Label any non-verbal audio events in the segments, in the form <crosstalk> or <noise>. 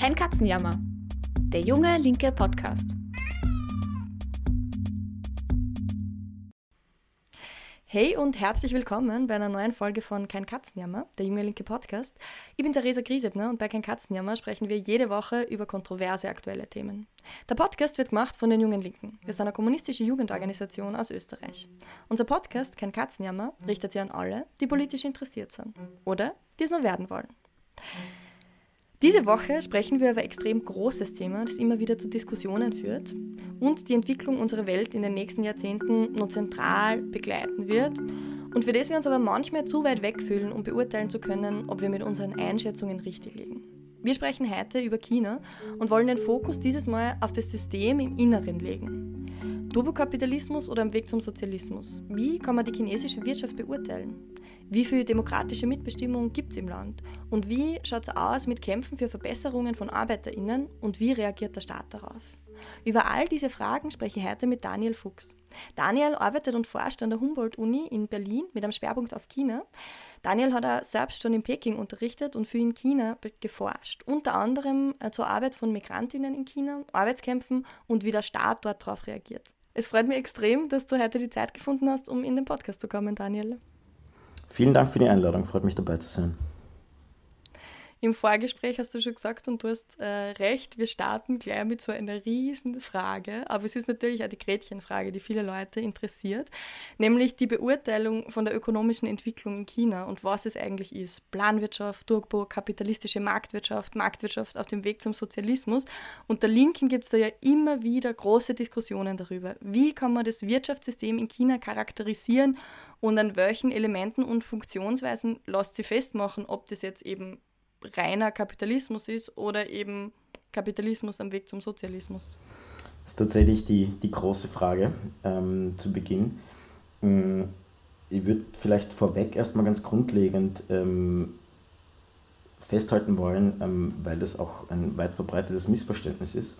Kein Katzenjammer. Der junge linke Podcast. Hey und herzlich willkommen bei einer neuen Folge von Kein Katzenjammer, der junge linke Podcast. Ich bin Theresa Griesebner und bei Kein Katzenjammer sprechen wir jede Woche über kontroverse aktuelle Themen. Der Podcast wird gemacht von den Jungen Linken. Wir sind eine kommunistische Jugendorganisation aus Österreich. Unser Podcast Kein Katzenjammer richtet sich an alle, die politisch interessiert sind oder die es noch werden wollen. Diese Woche sprechen wir über ein extrem großes Thema, das immer wieder zu Diskussionen führt und die Entwicklung unserer Welt in den nächsten Jahrzehnten nur zentral begleiten wird und für das wir uns aber manchmal zu weit wegfühlen, um beurteilen zu können, ob wir mit unseren Einschätzungen richtig liegen. Wir sprechen heute über China und wollen den Fokus dieses Mal auf das System im Inneren legen. Turbokapitalismus oder am Weg zum Sozialismus? Wie kann man die chinesische Wirtschaft beurteilen? Wie viel demokratische Mitbestimmung gibt es im Land? Und wie schaut es aus mit Kämpfen für Verbesserungen von ArbeiterInnen und wie reagiert der Staat darauf? Über all diese Fragen spreche ich heute mit Daniel Fuchs. Daniel arbeitet und forscht an der Humboldt-Uni in Berlin mit einem Schwerpunkt auf China. Daniel hat er selbst schon in Peking unterrichtet und für in China geforscht. Unter anderem äh, zur Arbeit von Migrantinnen in China, Arbeitskämpfen und wie der Staat dort darauf reagiert. Es freut mich extrem, dass du heute die Zeit gefunden hast, um in den Podcast zu kommen, Daniel. Vielen Dank für die Einladung, freut mich dabei zu sein. Im Vorgespräch hast du schon gesagt und du hast äh, recht, wir starten gleich mit so einer riesen Frage, aber es ist natürlich auch die Gretchenfrage, die viele Leute interessiert, nämlich die Beurteilung von der ökonomischen Entwicklung in China und was es eigentlich ist. Planwirtschaft, Durchbau, kapitalistische Marktwirtschaft, Marktwirtschaft auf dem Weg zum Sozialismus. Und der Linken gibt es da ja immer wieder große Diskussionen darüber. Wie kann man das Wirtschaftssystem in China charakterisieren und an welchen Elementen und Funktionsweisen lässt sie festmachen, ob das jetzt eben reiner Kapitalismus ist oder eben Kapitalismus am Weg zum Sozialismus? Das ist tatsächlich die, die große Frage ähm, zu Beginn. Mm, ich würde vielleicht vorweg erstmal ganz grundlegend ähm, festhalten wollen, ähm, weil das auch ein weit verbreitetes Missverständnis ist.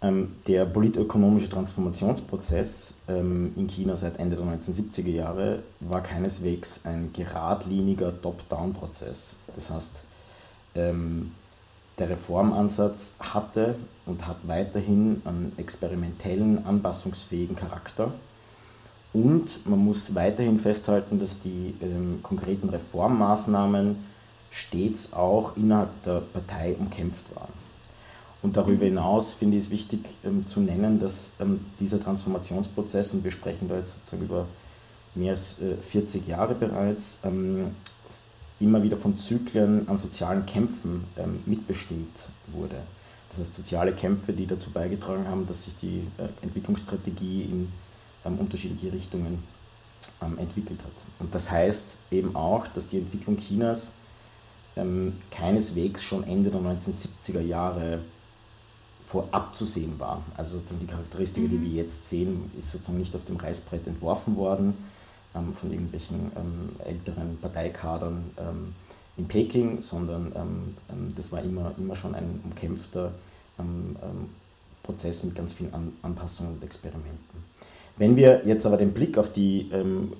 Ähm, der politökonomische Transformationsprozess ähm, in China seit Ende der 1970er Jahre war keineswegs ein geradliniger Top-Down-Prozess. Das heißt, ähm, der Reformansatz hatte und hat weiterhin einen experimentellen, anpassungsfähigen Charakter. Und man muss weiterhin festhalten, dass die ähm, konkreten Reformmaßnahmen stets auch innerhalb der Partei umkämpft waren. Und darüber hinaus finde ich es wichtig ähm, zu nennen, dass ähm, dieser Transformationsprozess, und wir sprechen da jetzt sozusagen über mehr als äh, 40 Jahre bereits, ähm, immer wieder von Zyklen an sozialen Kämpfen ähm, mitbestimmt wurde. Das heißt, soziale Kämpfe, die dazu beigetragen haben, dass sich die äh, Entwicklungsstrategie in ähm, unterschiedliche Richtungen ähm, entwickelt hat. Und das heißt eben auch, dass die Entwicklung Chinas ähm, keineswegs schon Ende der 1970er Jahre vorab zu sehen war. Also sozusagen die Charakteristika, die mhm. wir jetzt sehen, ist sozusagen nicht auf dem Reißbrett entworfen worden, ähm, von irgendwelchen ähm, älteren Parteikadern ähm, in Peking, sondern ähm, ähm, das war immer, immer schon ein umkämpfter ähm, Prozess mit ganz vielen An Anpassungen und Experimenten. Wenn wir jetzt aber den Blick auf die,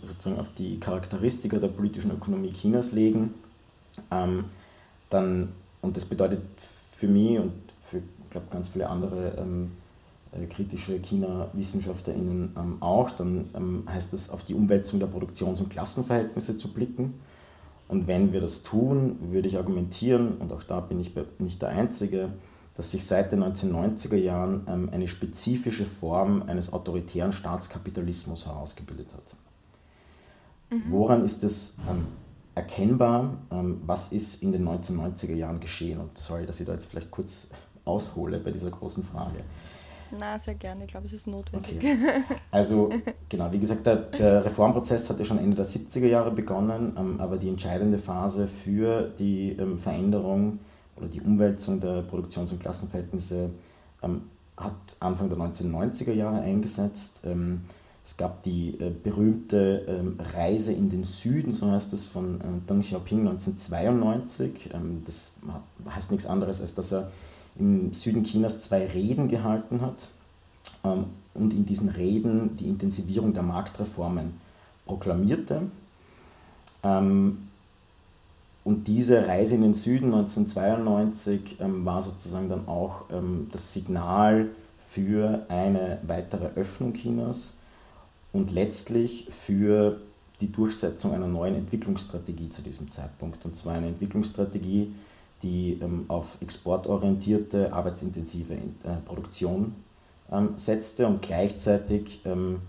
sozusagen auf die Charakteristika der politischen Ökonomie Chinas legen, dann, und das bedeutet für mich und für, ich glaube, ganz viele andere äh, kritische China-WissenschaftlerInnen ähm, auch, dann ähm, heißt es, auf die Umwälzung der Produktions- und Klassenverhältnisse zu blicken. Und wenn wir das tun, würde ich argumentieren, und auch da bin ich nicht der Einzige, dass sich seit den 1990er Jahren ähm, eine spezifische Form eines autoritären Staatskapitalismus herausgebildet hat. Mhm. Woran ist es ähm, erkennbar? Ähm, was ist in den 1990er Jahren geschehen? Und sorry, dass ich da jetzt vielleicht kurz aushole bei dieser großen Frage. Na, sehr gerne. Ich glaube, es ist notwendig. Okay. Also, genau, wie gesagt, der, der, Reformprozess hatte schon Ende der 70er Jahre begonnen, ähm, aber die entscheidende Phase für die ähm, Veränderung oder die Umwälzung der Produktions- und Klassenverhältnisse ähm, hat Anfang der 1990er Jahre eingesetzt. Ähm, es gab die äh, berühmte ähm, Reise in den Süden, so heißt es, von äh, Deng Xiaoping 1992. Ähm, das heißt nichts anderes, als dass er im Süden Chinas zwei Reden gehalten hat ähm, und in diesen Reden die Intensivierung der Marktreformen proklamierte. Ähm, und diese Reise in den Süden 1992 ähm, war sozusagen dann auch ähm, das Signal für eine weitere Öffnung Chinas und letztlich für die Durchsetzung einer neuen Entwicklungsstrategie zu diesem Zeitpunkt. Und zwar eine Entwicklungsstrategie, die ähm, auf exportorientierte, arbeitsintensive äh, Produktion ähm, setzte und gleichzeitig ähm,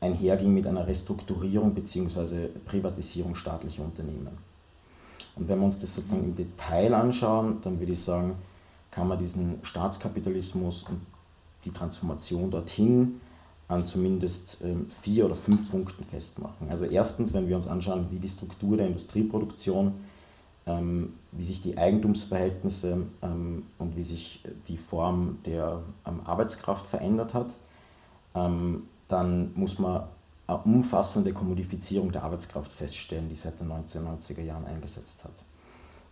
einherging mit einer Restrukturierung bzw. Privatisierung staatlicher Unternehmen. Und wenn wir uns das sozusagen im Detail anschauen, dann würde ich sagen, kann man diesen Staatskapitalismus und die Transformation dorthin an zumindest ähm, vier oder fünf Punkten festmachen. Also erstens, wenn wir uns anschauen, wie die Struktur der Industrieproduktion, ähm, wie sich die Eigentumsverhältnisse ähm, und wie sich die Form der Arbeitskraft verändert hat, dann muss man eine umfassende Kommodifizierung der Arbeitskraft feststellen, die seit den 1990er Jahren eingesetzt hat.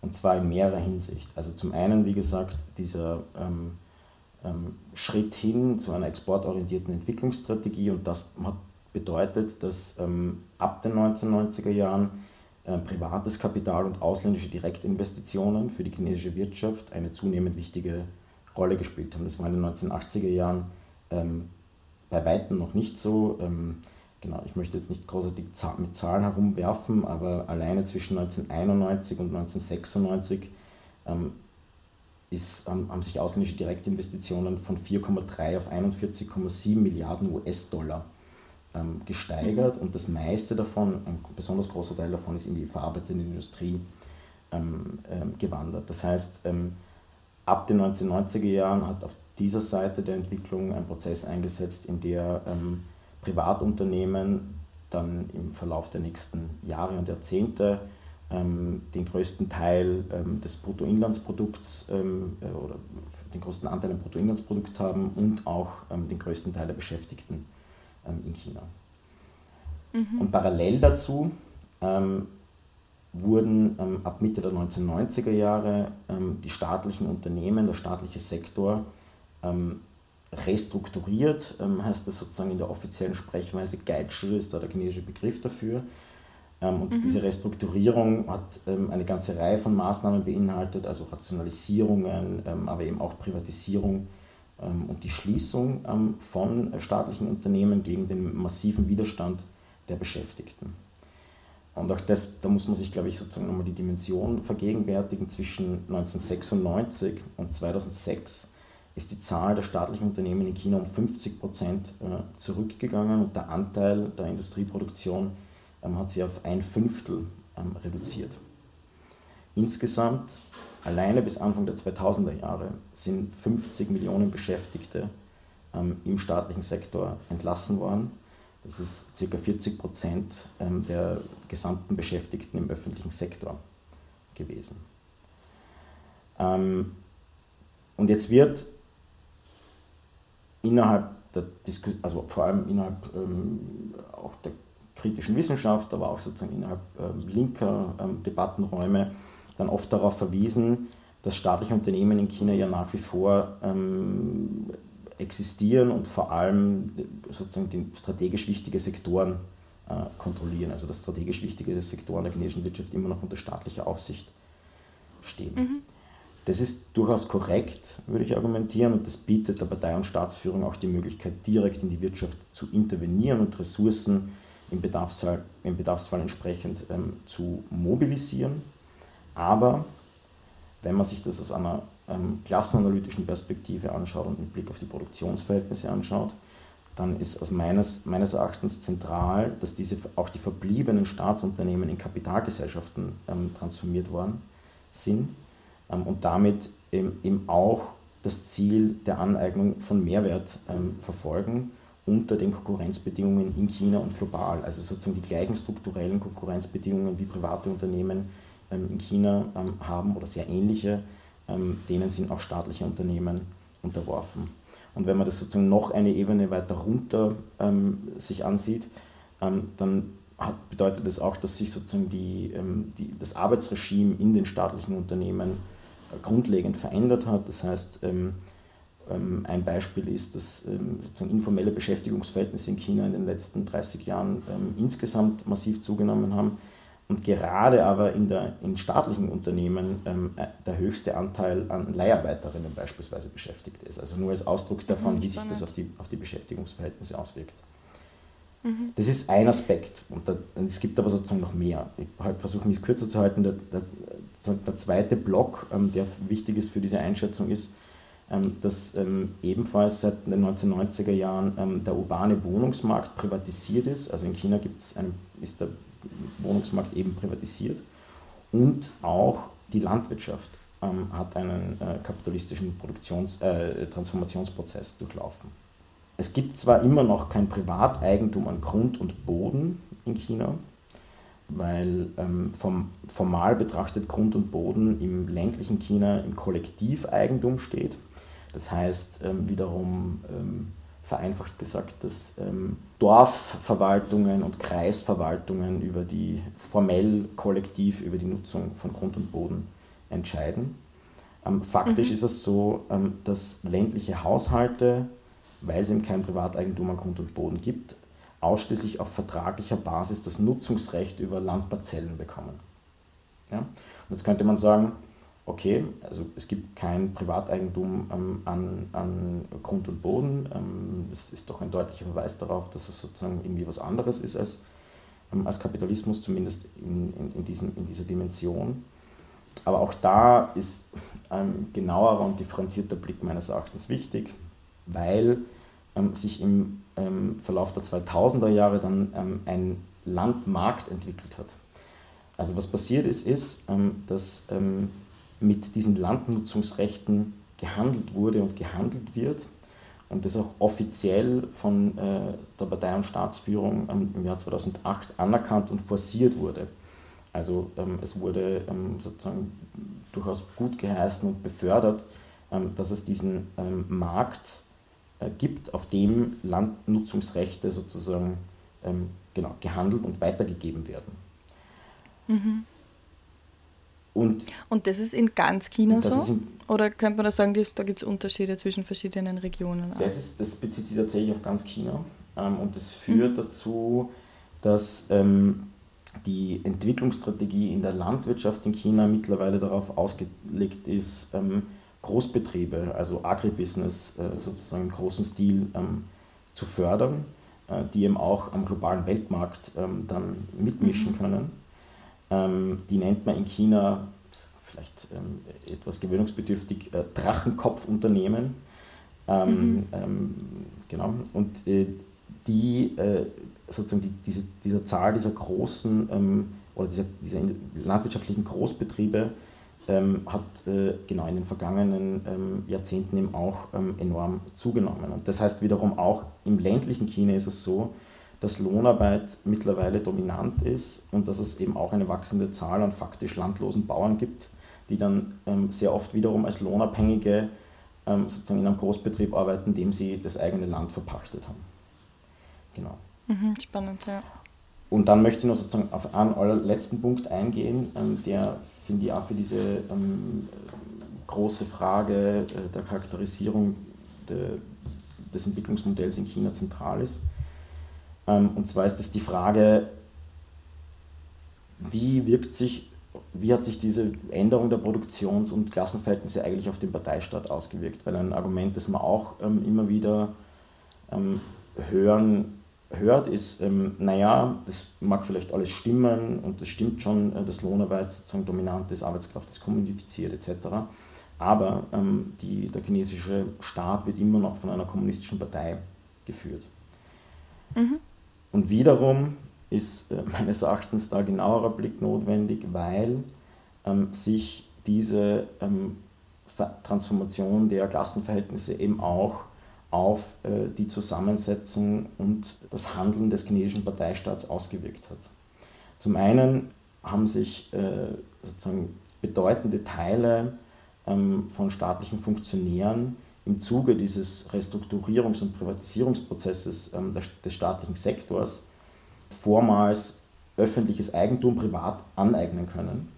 Und zwar in mehrerer Hinsicht. Also zum einen, wie gesagt, dieser ähm, ähm, Schritt hin zu einer exportorientierten Entwicklungsstrategie und das hat bedeutet, dass ähm, ab den 1990er Jahren privates Kapital und ausländische Direktinvestitionen für die chinesische Wirtschaft eine zunehmend wichtige Rolle gespielt haben. Das war in den 1980er Jahren ähm, bei weitem noch nicht so. Ähm, genau, ich möchte jetzt nicht großartig mit Zahlen herumwerfen, aber alleine zwischen 1991 und 1996 ähm, ist, haben sich ausländische Direktinvestitionen von 4,3 auf 41,7 Milliarden US-Dollar ähm, gesteigert und das meiste davon, ein besonders großer Teil davon, ist in die verarbeitende Industrie ähm, ähm gewandert. Das heißt, ähm, ab den 1990er Jahren hat auf dieser Seite der Entwicklung ein Prozess eingesetzt, in der ähm, Privatunternehmen dann im Verlauf der nächsten Jahre und Jahrzehnte ähm, den größten Teil des Bruttoinlandsprodukts äh, oder den größten Anteil am Bruttoinlandsprodukt haben und auch den größten Teil der Beschäftigten in China. Mhm. Und parallel dazu ähm, wurden ab Mitte der 1990er Jahre die staatlichen Unternehmen, der staatliche Sektor restrukturiert, heißt das sozusagen in der offiziellen Sprechweise, Geitschi ist da der chinesische Begriff dafür. Ähm, und mhm. diese Restrukturierung hat ähm, eine ganze Reihe von Maßnahmen beinhaltet, also Rationalisierungen, ähm, aber eben auch Privatisierung und die Schließung von staatlichen Unternehmen gegen den massiven Widerstand der Beschäftigten. Und auch das, da muss man sich, glaube ich, sozusagen nochmal die Dimension vergegenwärtigen. Zwischen 1996 und 2006 ist die Zahl der staatlichen Unternehmen in China um 50 Prozent äh, zurückgegangen und der Anteil der Industrieproduktion ähm, hat sie auf ein Fünftel ähm, reduziert. Insgesamt, alleine bis Anfang der 2000er Jahre, sind 50 Millionen Beschäftigte ähm, im staatlichen Sektor entlassen worden. Das ist ca. 40 Prozent der gesamten Beschäftigten im öffentlichen Sektor gewesen. Und jetzt wird innerhalb der Diskussion, also vor allem innerhalb ähm, auch der kritischen Wissenschaft, aber auch sozusagen innerhalb äh, linker ähm, Debattenräume dann oft darauf verwiesen, dass staatliche Unternehmen in China ja nach wie vor ähm, existieren und vor allem sozusagen die strategisch wichtige Sektoren äh, kontrollieren, also dass strategisch wichtige Sektoren der chinesischen Wirtschaft immer noch unter staatlicher Aufsicht stehen. Mhm. Das ist durchaus korrekt, würde ich argumentieren, und das bietet der Partei- und Staatsführung auch die Möglichkeit, direkt in die Wirtschaft zu intervenieren und Ressourcen im Bedarfsfall, im Bedarfsfall entsprechend ähm, zu mobilisieren. Aber wenn man sich das aus einer ähm, klassenanalytischen Perspektive anschaut und mit Blick auf die Produktionsverhältnisse anschaut, dann ist aus meines, meines Erachtens zentral, dass diese auch die verbliebenen Staatsunternehmen in Kapitalgesellschaften ähm, transformiert worden sind ähm, und damit eben, eben, auch das Ziel der Aneignung von Mehrwert ähm, verfolgen unter den Konkurrenzbedingungen in China und global. Also sozusagen die gleichen strukturellen Konkurrenzbedingungen wie private Unternehmen in China ähm, haben oder sehr ähnliche, ähm, denen sind auch staatliche Unternehmen unterworfen. Und wenn man das sozusagen noch eine Ebene weiter runter ähm, sich ansieht, ähm, dann hat, bedeutet das auch, dass sich sozusagen die, ähm, die, das Arbeitsregime in den staatlichen Unternehmen äh, grundlegend verändert hat. Das heißt, ähm, ein Beispiel ist, dass ähm, sozusagen informelle Beschäftigungsverhältnisse in China in den letzten 30 Jahren ähm, insgesamt massiv zugenommen haben. Und gerade aber in, der, in staatlichen Unternehmen ähm, äh, der höchste Anteil an Leiharbeiterinnen beispielsweise beschäftigt ist. Also nur als Ausdruck davon, mhm, wie sich das auf die, auf die Beschäftigungsverhältnisse auswirkt. Mhm. Das ist ein Aspekt und, da, und, es gibt aber sozusagen noch mehr. Ich versuche mich kürzer zu halten. Der, der, der zweite Block, ähm, der wichtig ist für diese Einschätzung, ist, ähm, dass ähm, ebenfalls seit den 1990er Jahren ähm, der urbane Wohnungsmarkt privatisiert ist. Also in China gibt's einen, ist der Wohnungsmarkt eben privatisiert und auch die Landwirtschaft ähm, hat einen äh, kapitalistischen Produktions-, äh, Transformationsprozess durchlaufen. Es gibt zwar immer noch kein Privateigentum an Grund und Boden in China, weil ähm, vom, formal betrachtet Grund und Boden im ländlichen China im Kollektiveigentum steht. Das heißt ähm, wiederum ähm, vereinfacht gesagt, dass ähm, Dorfverwaltungen und Kreisverwaltungen über die formell kollektiv über die Nutzung von Grund und Boden entscheiden. Ähm, faktisch mhm. ist es so, ähm, dass ländliche Haushalte, weil es eben kein Privateigentum an Grund und Boden gibt, ausschließlich auf vertraglicher Basis das Nutzungsrecht über Landparzellen bekommen. Ja? Und jetzt könnte man sagen, okay, also es gibt kein Privateigentum ähm, an, an Grund und Boden. Ähm, das ist doch ein deutlicher Verweis darauf, dass es sozusagen irgendwie was anderes ist als, ähm, als Kapitalismus, zumindest in, in, in, diesem, in dieser Dimension. Aber auch da ist ein genauerer und differenzierter Blick meines Erachtens wichtig, weil ähm, sich im ähm, Verlauf der 2000er Jahre dann ähm, ein Landmarkt entwickelt hat. Also was passiert ist, ist, dass mit diesen Landnutzungsrechten gehandelt wurde und gehandelt wird und das auch offiziell von äh, der Partei- und Staatsführung ähm, im Jahr 2008 anerkannt und forciert wurde. Also ähm, es wurde ähm, sozusagen durchaus gut geheißen und befördert, ähm, dass es diesen ähm, Markt äh, gibt, auf dem Landnutzungsrechte sozusagen ähm, genau, gehandelt und weitergegeben werden. Mhm. Und, und das ist in ganz China so? In, Oder könnte man da sagen, da gibt es Unterschiede zwischen verschiedenen Regionen? Das, ist, das bezieht sich tatsächlich auf ganz China. Ähm, und das führt mhm. dazu, dass ähm, die Entwicklungsstrategie in der Landwirtschaft in China mittlerweile darauf ausgelegt ist, ähm, Großbetriebe, also Agribusiness äh, sozusagen im großen Stil zu fördern, äh, die eben auch am globalen Weltmarkt dann mitmischen mhm. können ähm, die nennt man in China vielleicht ähm, etwas gewöhnungsbedürftig äh, Drachenkopfunternehmen. Ähm, mhm. Ähm, genau. Und äh, die äh, sozusagen die, diese, dieser Zahl dieser großen ähm, oder dieser, dieser landwirtschaftlichen Großbetriebe ähm, hat äh, genau in den vergangenen Jahrzehnten eben auch enorm zugenommen. Und das heißt wiederum auch im ländlichen China ist es so, dass Lohnarbeit mittlerweile dominant ist und dass es eben auch eine wachsende Zahl an faktisch landlosen Bauern gibt, die dann ähm, sehr oft wiederum als Lohnabhängige ähm, sozusagen in einem Großbetrieb arbeiten, dem sie das eigene Land verpachtet haben. Genau. Mhm, spannend, ja. Und dann möchte ich noch sozusagen auf einen allerletzten Punkt eingehen, ähm, der, finde ich, auch für diese ähm, große Frage äh, der Charakterisierung de, des Entwicklungsmodells in China zentral ist. Ähm, und zwar ist es die Frage, wie wirkt sich, wie hat sich diese Änderung der Produktions- und Klassenverhältnisse eigentlich auf den Parteistaat ausgewirkt? Weil ein Argument, das man auch ähm, immer wieder ähm, hören, hört, ist, ähm, naja, das mag vielleicht alles stimmen und das stimmt schon, äh, dass Lohnarbeit sozusagen dominant ist, Arbeitskraft ist kommuniziert etc. Aber ähm, die, der chinesische Staat wird immer noch von einer kommunistischen Partei geführt. Mhm. Und wiederum ist äh, meines Erachtens da genauerer Blick notwendig, weil ähm, sich diese ähm, Transformation der Klassenverhältnisse eben auch auf äh, die Zusammensetzung und das Handeln des chinesischen Parteistaats ausgewirkt hat. Zum einen haben sich äh, sozusagen bedeutende Teile ähm, von staatlichen Funktionären im Zuge dieses Restrukturierungs- und Privatisierungsprozesses ähm, des staatlichen Sektors vormals öffentliches Eigentum privat aneignen können.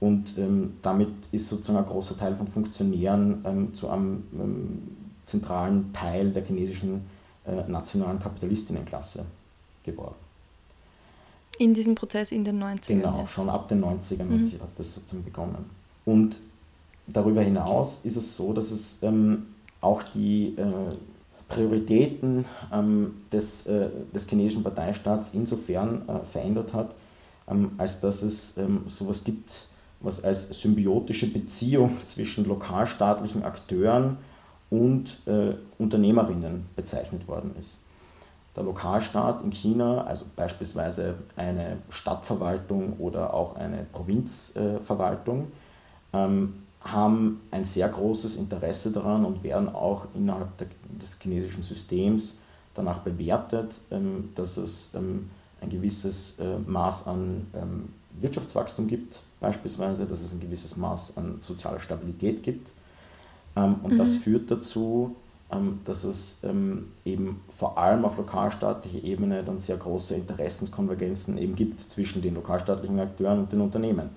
Und ähm, damit ist sozusagen ein großer Teil von Funktionären ähm, zu einem ähm, zentralen Teil der chinesischen äh, nationalen Kapitalistinnenklasse geworden. in diesem Prozess in den 90ern. Genau, ist. schon ab den 90ern mhm. hat das sozusagen begonnen. Und darüber hinaus ist es so, dass es ähm, auch die äh, Prioritäten ähm, des, äh, des chinesischen Parteistaats insofern äh, verändert hat, ähm, als dass es ähm, sowas gibt, was als symbiotische Beziehung <laughs> zwischen lokalstaatlichen Akteuren und äh, Unternehmerinnen bezeichnet worden ist. Der Lokalstaat in China, also beispielsweise eine Stadtverwaltung oder auch eine Provinzverwaltung, ähm, haben ein sehr großes Interesse daran und werden auch innerhalb der, des chinesischen Systems danach bewertet, ähm, dass es ähm, ein gewisses äh, Maß an ähm, Wirtschaftswachstum gibt, beispielsweise, dass es ein gewisses Maß an sozialer Stabilität gibt. Ähm, und mhm. das führt dazu, ähm, dass es ähm, eben vor allem auf lokalstaatlicher Ebene dann sehr große Interessenskonvergenzen eben gibt zwischen den lokalstaatlichen Akteuren und den Unternehmen.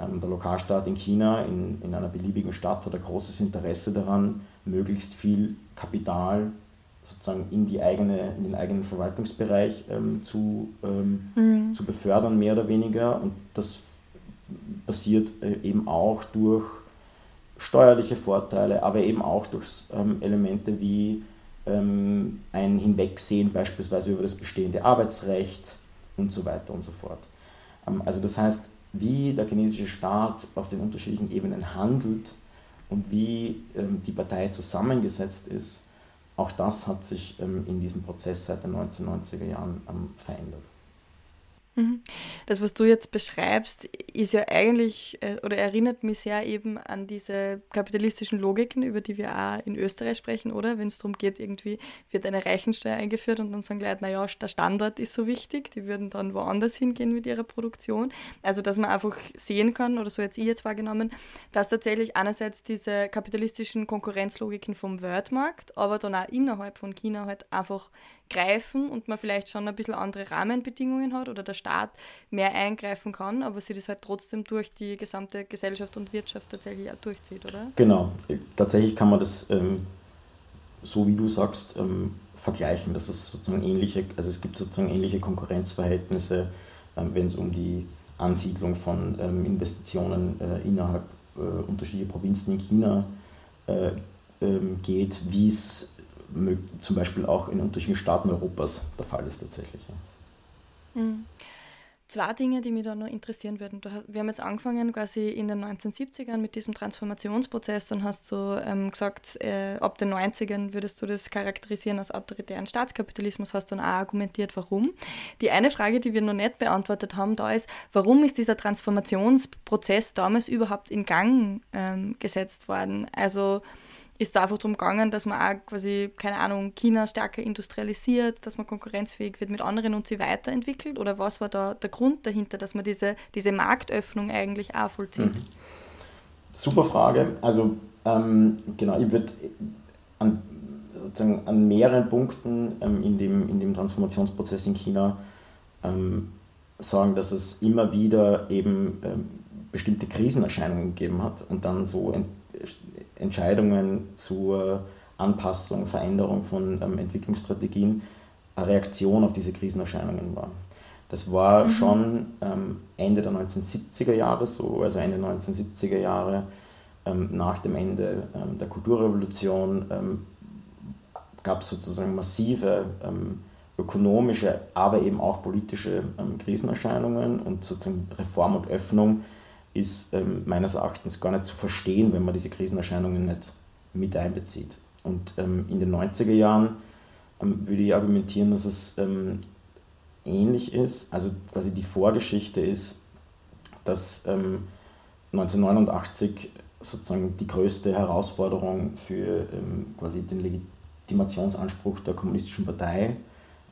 Ähm, der Lokalstaat in China, in, in einer beliebigen Stadt, hat ein großes Interesse daran, möglichst viel Kapital sozusagen in, die eigene, in den eigenen Verwaltungsbereich ähm, zu, ähm, mhm. zu befördern, mehr oder weniger. Und das passiert äh, eben auch durch steuerliche Vorteile, aber eben auch durch ähm, Elemente wie ähm, ein Hinwegsehen beispielsweise über das bestehende Arbeitsrecht und so weiter und so fort. Ähm, also das heißt, wie der chinesische Staat auf den unterschiedlichen Ebenen handelt und wie ähm, die Partei zusammengesetzt ist, auch das hat sich ähm, in diesem Prozess seit den 1990er Jahren ähm, verändert. Mhm. Das, was du jetzt beschreibst, ist ja eigentlich äh, oder erinnert mich sehr eben an diese kapitalistischen Logiken, über die wir auch in Österreich sprechen, oder? Wenn es darum geht, irgendwie wird eine Reichensteuer eingeführt und dann sagen Leute, naja, der Standard ist so wichtig, die würden dann woanders hingehen mit ihrer Produktion. Also, dass man einfach sehen kann, oder so jetzt ich jetzt wahrgenommen, dass tatsächlich einerseits diese kapitalistischen Konkurrenzlogiken vom Weltmarkt, aber dann auch innerhalb von China halt einfach greifen und man vielleicht schon ein bisschen andere Rahmenbedingungen hat oder der Staat mehr eingreifen kann, aber sie das halt trotzdem durch die gesamte Gesellschaft und Wirtschaft tatsächlich auch durchzieht, oder? Genau, tatsächlich kann man das, ähm, so wie du sagst, ähm, vergleichen. Das ist sozusagen ähnliche, also es gibt sozusagen ähnliche Konkurrenzverhältnisse, ähm, wenn es um die Ansiedlung von ähm, Investitionen äh, innerhalb äh, unterschiedlicher Provinzen in China äh, ähm, geht, wie es zum Beispiel auch in unterschiedlichen Staaten Europas der Fall ist tatsächlich. Mhm. Zwei Dinge, die mich da noch interessieren würden. Wir haben jetzt angefangen quasi in den 1970ern mit diesem Transformationsprozess und hast so ähm, gesagt, äh, ab den 90ern würdest du das charakterisieren als autoritären Staatskapitalismus, hast dann auch argumentiert, warum. Die eine Frage, die wir noch nicht beantwortet haben, da ist, warum ist dieser Transformationsprozess damals überhaupt in Gang ähm, gesetzt worden? Also ist da einfach darum gegangen, dass man auch quasi, keine Ahnung, China stärker industrialisiert, dass man konkurrenzfähig wird mit anderen und sie weiterentwickelt? Oder was war da der Grund dahinter, dass man diese, diese Marktöffnung eigentlich auch vollzieht? Mhm. Super Frage. Also ähm, genau, ich würde an, sozusagen an mehreren Punkten ähm, in, dem, in dem Transformationsprozess in China ähm, sagen, dass es immer wieder eben ähm, bestimmte Krisenerscheinungen gegeben hat und dann so Entscheidungen zur Anpassung, Veränderung von ähm, Entwicklungsstrategien eine Reaktion auf diese Krisenerscheinungen war. Das war mhm. schon ähm, Ende der 1970er Jahre so, also Ende der 1970er Jahre ähm, nach dem Ende ähm, der Kulturrevolution ähm, gab es sozusagen massive ähm, ökonomische, aber eben auch politische Krisenerscheinungen und sozusagen Reform und Öffnung ist ähm, meines Erachtens gar nicht zu verstehen, wenn man diese Krisenerscheinungen nicht mit einbezieht. Und ähm, in den 90er Jahren ähm, würde ich argumentieren, dass es ähm, ähnlich ist. Also quasi die Vorgeschichte ist, dass 1989 ähm, sozusagen die größte Herausforderung für ähm, quasi den Legitimationsanspruch der kommunistischen Partei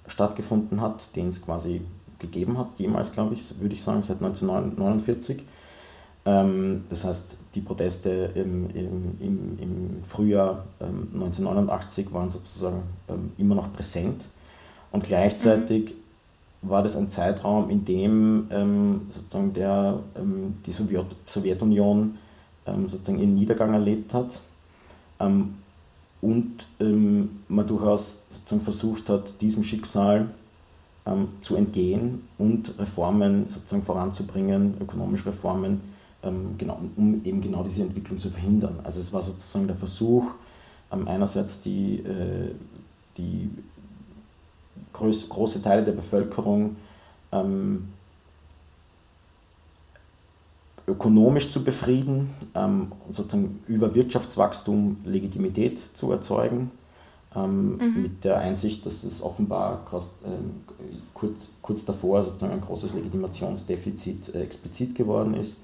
stattgefunden hat, den es quasi gegeben hat, jemals, glaube ich, würde ich sagen, seit 1949. Ähm, das heißt, die Proteste im, im, im, im Frühjahr 1989 ähm, waren sozusagen ähm, immer noch präsent und gleichzeitig mhm. war das ein Zeitraum, in dem sozusagen der, die Sowjet Sowjetunion sozusagen ihren Niedergang erlebt hat und man durchaus sozusagen versucht hat, diesem Schicksal zu entgehen und Reformen sozusagen voranzubringen, ökonomische Reformen, ähm, genau, um eben genau diese Entwicklung zu verhindern. Also es war sozusagen der Versuch, ähm, einerseits die, äh, die groß, große Teile der Bevölkerung ähm, ökonomisch zu befrieden, ähm, sozusagen über Wirtschaftswachstum Legitimität zu erzeugen, ähm, mhm. mit der Einsicht, dass es offenbar ähm, kurz, kurz davor sozusagen ein großes Legitimationsdefizit äh, explizit geworden ist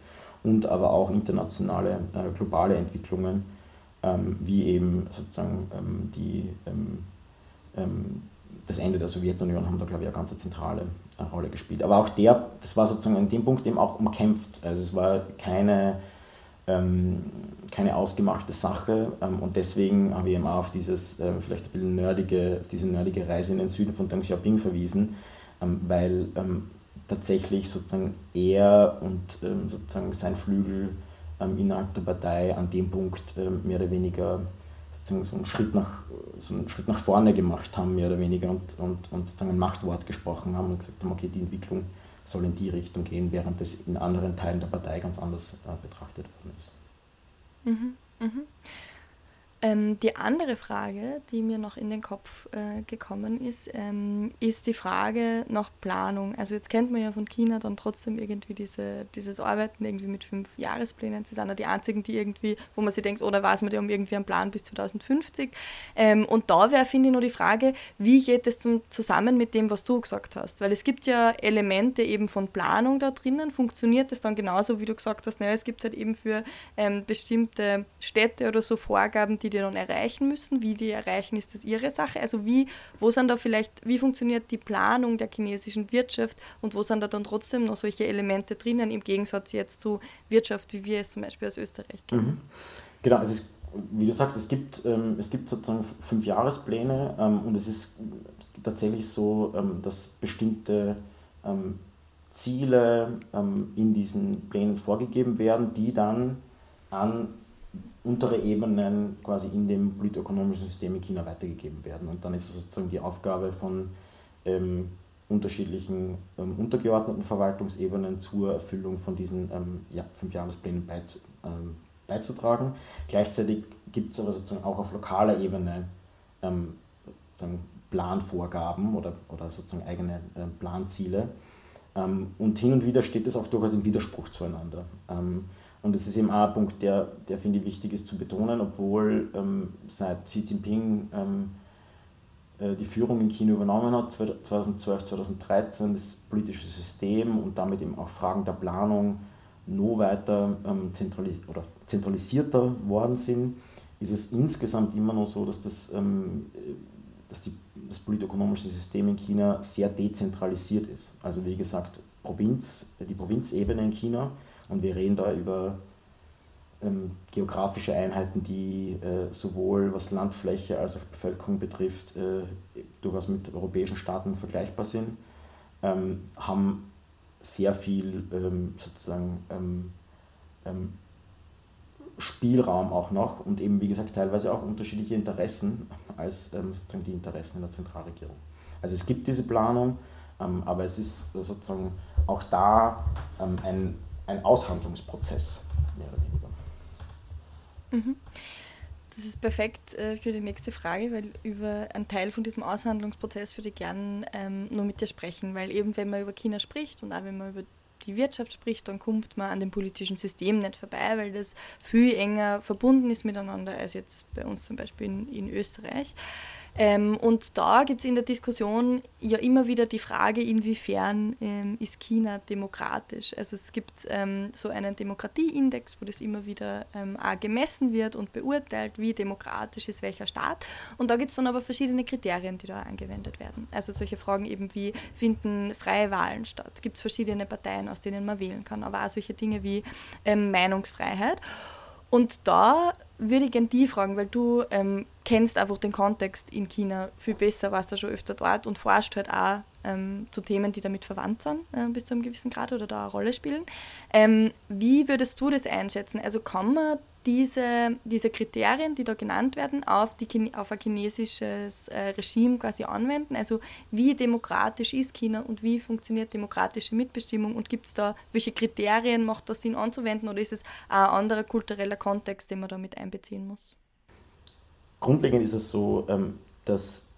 und aber auch internationale, äh, globale Entwicklungen, ähm, wie eben sozusagen ähm, die, ähm, ähm, das Ende der Sowjetunion haben da, glaube ich, eine ganz zentrale äh, Rolle gespielt. Aber auch der, das war sozusagen an dem Punkt eben auch umkämpft. Also es war keine, ähm, keine ausgemachte Sache ähm, und deswegen habe ich eben auch auf dieses äh, vielleicht ein bisschen nerdige, diese nerdige Reise in den Süden von Deng Xiaoping verwiesen, weil tatsächlich sozusagen er und ähm, sozusagen sein Flügel ähm, innerhalb der Partei an dem Punkt ähm, mehr oder weniger sozusagen so einen Schritt nach, so einen Schritt nach vorne gemacht haben, mehr oder weniger, und, und, und sozusagen ein Machtwort gesprochen haben und gesagt haben, okay, die Entwicklung soll in die Richtung gehen, während das in anderen Teilen der Partei ganz anders äh, betrachtet worden ist. Mhm, mh. Ähm, die andere Frage, die mir noch in den Kopf äh, gekommen ist, ähm, ist die Frage nach Planung. Also jetzt kennt man ja von China dann trotzdem irgendwie diese, dieses Arbeiten irgendwie mit fünf Jahresplänen. Sie sind ja die einzigen, die irgendwie, wo man sich denkt, oder weiß man, die haben irgendwie einen Plan bis 2050. Ähm, und da wäre, finde ich, nur die Frage, wie geht es zusammen mit dem, was du gesagt hast? Weil es gibt ja Elemente eben von Planung da drinnen. Funktioniert das dann genauso, wie du gesagt hast? Naja, es gibt halt eben für ähm, bestimmte Städte oder so Vorgaben, die die dann erreichen müssen. Wie die erreichen, ist das ihre Sache. Also wie, wo sind da vielleicht, wie funktioniert die Planung der chinesischen Wirtschaft und wo sind da dann trotzdem noch solche Elemente drinnen, im Gegensatz jetzt zu Wirtschaft, wie wir es zum Beispiel aus Österreich kennen. Mhm. Genau, also es, wie du sagst, es gibt, ähm, es gibt sozusagen fünf Jahrespläne ähm, und es ist tatsächlich so, ähm, dass bestimmte ähm, Ziele ähm, in diesen Plänen vorgegeben werden, die dann an untere Ebenen quasi in dem politökonomischen System in China weitergegeben werden. Und dann ist es sozusagen die Aufgabe von ähm, unterschiedlichen ähm, untergeordneten Verwaltungsebenen zur Erfüllung von diesen ähm, ja, Fünfjahresplänen beizu, ähm, beizutragen. Gleichzeitig gibt es aber sozusagen auch auf lokaler Ebene ähm, Planvorgaben oder, oder sozusagen eigene äh, Planziele. Ähm, und hin und wieder steht es auch durchaus im Widerspruch zueinander. Und das ist eben auch ein Punkt, der, der finde ich wichtig ist zu betonen, obwohl ähm, seit Xi Jinping ähm, äh, die Führung in China übernommen hat, 2012, 2013, das politische System und damit eben auch Fragen der Planung noch weiter ähm, zentralis oder zentralisierter worden sind, ist es insgesamt immer noch so, dass das, ähm, dass die, das politökonomische System in China sehr dezentralisiert ist. Also wie gesagt, Provinz, die Provinzebene in China und wir reden da über ähm, geografische Einheiten, die äh, sowohl was Landfläche als auch Bevölkerung betrifft, äh, durchaus mit europäischen Staaten vergleichbar sind, ähm, haben sehr viel ähm, sozusagen ähm, ähm, Spielraum auch noch und eben, wie gesagt, teilweise auch unterschiedliche Interessen als ähm, sozusagen die Interessen in der Zentralregierung. Also es gibt diese Planung, aber es ist sozusagen auch da ein ein Aushandlungsprozess, mehr oder weniger. Mhm. Das ist perfekt äh, für die nächste Frage, weil über einen Teil von diesem Aushandlungsprozess würde ich gerne ähm, nur mit dir sprechen, weil eben wenn man über China spricht und auch wenn man über die Wirtschaft spricht, dann kommt man an dem politischen System nicht vorbei, weil das viel enger verbunden ist miteinander als jetzt bei uns zum Beispiel in, in Österreich. Ähm, und da gibt es in der Diskussion ja immer wieder die Frage, inwiefern ähm, ist China demokratisch. Also es gibt ähm, so einen Demokratieindex, wo das immer wieder ähm, auch gemessen wird und beurteilt, wie demokratisch ist welcher Staat. Und da gibt es dann aber verschiedene Kriterien, die da angewendet werden. Also solche Fragen eben wie, finden freie Wahlen statt? Gibt es verschiedene Parteien, aus denen man wählen kann? Aber auch solche Dinge wie ähm, Meinungsfreiheit. Und da würde ich gerne die fragen, weil du ähm, kennst einfach den Kontext in China viel besser, warst da schon öfter dort und forschst halt auch ähm, zu Themen, die damit verwandt sind, äh, bis zu einem gewissen Grad oder da eine Rolle spielen. Ähm, wie würdest du das einschätzen? Also kann man diese, diese Kriterien, die da genannt werden, auf, die, auf ein chinesisches äh, Regime quasi anwenden? Also wie demokratisch ist China und wie funktioniert demokratische Mitbestimmung und gibt es da, welche Kriterien macht das Sinn anzuwenden oder ist es ein anderer kultureller Kontext, den man da mit einbeziehen muss? Grundlegend ist es so, ähm, dass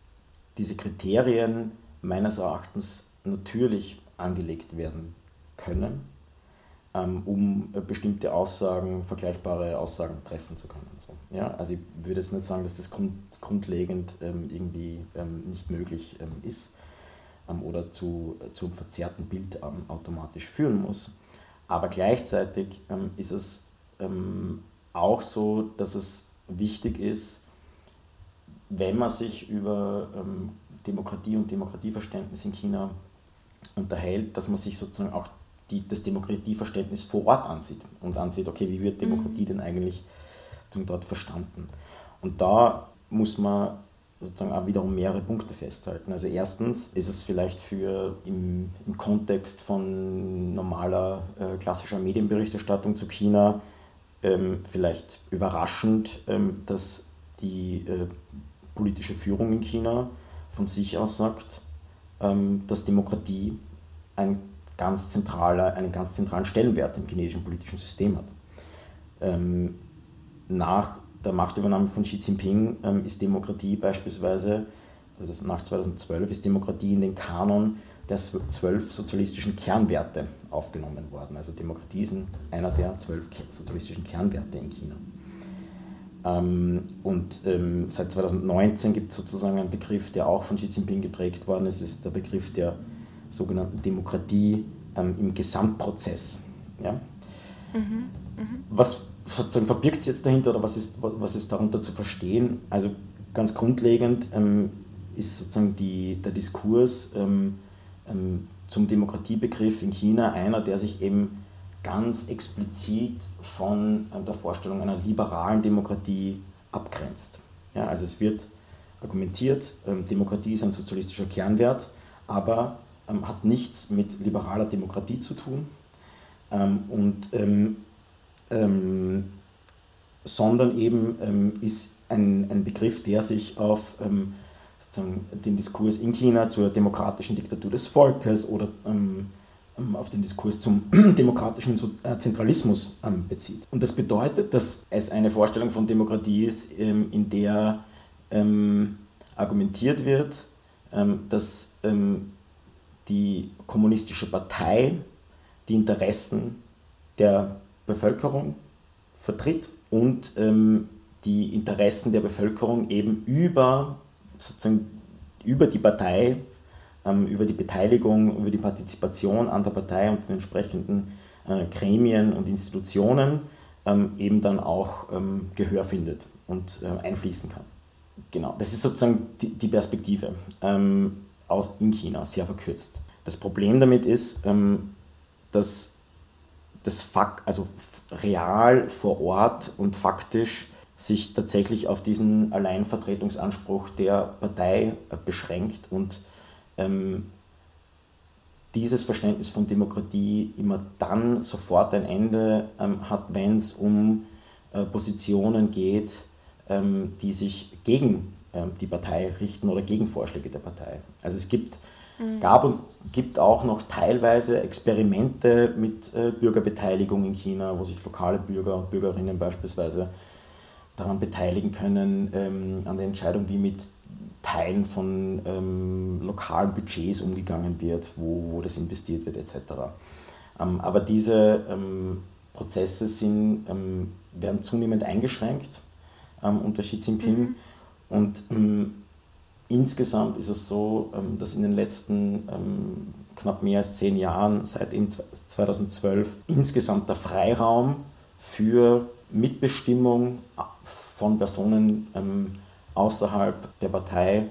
diese Kriterien meines Erachtens natürlich angelegt werden können um äh, bestimmte Aussagen, vergleichbare Aussagen treffen zu können. So. Ja, also ich würde jetzt nicht sagen, dass das grund, grundlegend ähm, irgendwie ähm, nicht möglich ähm, ist ähm, oder zu, äh, zu einem verzerrten Bild ähm, automatisch führen muss. Aber gleichzeitig ist es auch so, dass es wichtig ist, wenn man sich über Demokratie und Demokratieverständnis in China unterhält, dass man sich sozusagen auch die, das Demokratieverständnis vor Ort ansieht und ansieht, okay, wie wird Demokratie mhm. denn eigentlich zum dort verstanden? Und da muss man sozusagen auch wiederum mehrere Punkte festhalten. Also erstens ist es vielleicht für im, im Kontext von normaler äh, klassischer Medienberichterstattung zu China ähm, vielleicht überraschend, ähm, dass die äh, politische Führung in China von sich aus sagt, ähm, dass Demokratie ein ganz zentraler, einen ganz zentralen Stellenwert im chinesischen politischen System hat. Ähm, nach der Machtübernahme von Xi Jinping ähm, ist Demokratie beispielsweise, also das nach 2012 ist Demokratie in den Kanon der zwölf sozialistischen Kernwerte aufgenommen worden. Also Demokratie ist einer der zwölf sozialistischen Kernwerte in China. Ähm, und ähm, seit 2019 gibt es sozusagen einen Begriff, der auch von Xi Jinping geprägt worden ist, ist der Begriff der sogenannten Demokratie ähm, im Gesamtprozess. Ja? Mhm, mh. Was sozusagen verbirgt sich jetzt dahinter oder was ist, was ist darunter zu verstehen? Also ganz grundlegend ähm, ist sozusagen die, der Diskurs ähm, ähm zum Demokratiebegriff in China einer, der sich eben ganz explizit von äh, der Vorstellung einer liberalen Demokratie abgrenzt. Ja, also es wird argumentiert, ähm, Demokratie ist ein sozialistischer Kernwert, aber ähm, hat nichts mit liberaler Demokratie zu tun, ähm, und, ähm, ähm, sondern eben ähm, ist ein, ein Begriff, der sich auf sozusagen den Diskurs in China zur demokratischen Diktatur des Volkes oder auf den Diskurs zum <clears throat> demokratischen äh, Zentralismus bezieht. Und das bedeutet, dass es eine Vorstellung von Demokratie ist, in der argumentiert wird, dass die kommunistische Partei die Interessen der Bevölkerung vertritt und ähm, die Interessen der Bevölkerung eben über, sozusagen über die Partei, ähm, über die Beteiligung, über die Partizipation an der Partei und den entsprechenden äh, Gremien und Institutionen ähm, eben dann auch ähm, Gehör findet und äh, einfließen kann. Genau, das ist sozusagen die, die Perspektive. Aus, in China, sehr verkürzt. Das Problem damit ist, ähm, dass das Fakt, also real vor Ort und faktisch sich tatsächlich auf diesen Alleinvertretungsanspruch der Partei äh, beschränkt und ähm, dieses Verständnis von Demokratie immer dann sofort ein Ende ähm, hat, wenn es um äh, Positionen geht, ähm, die sich gegen die Partei richten oder gegen Vorschläge der Partei. Also es gibt, mhm. gab und gibt auch noch teilweise Experimente mit äh, Bürgerbeteiligung in China, wo sich lokale Bürger und Bürgerinnen beispielsweise daran beteiligen können, ähm, an der Entscheidung, wie mit Teilen von ähm, lokalen Budgets umgegangen wird, wo, wo das investiert wird etc. Ähm, aber diese ähm, Prozesse sind, ähm, werden zunehmend eingeschränkt ähm, unter Xi Jinping. Mhm. Und ähm, insgesamt ist es so, ähm, dass in den letzten ähm, knapp mehr als zehn Jahren, seit 2012, insgesamt der Freiraum für Mitbestimmung von Personen ähm, außerhalb der Partei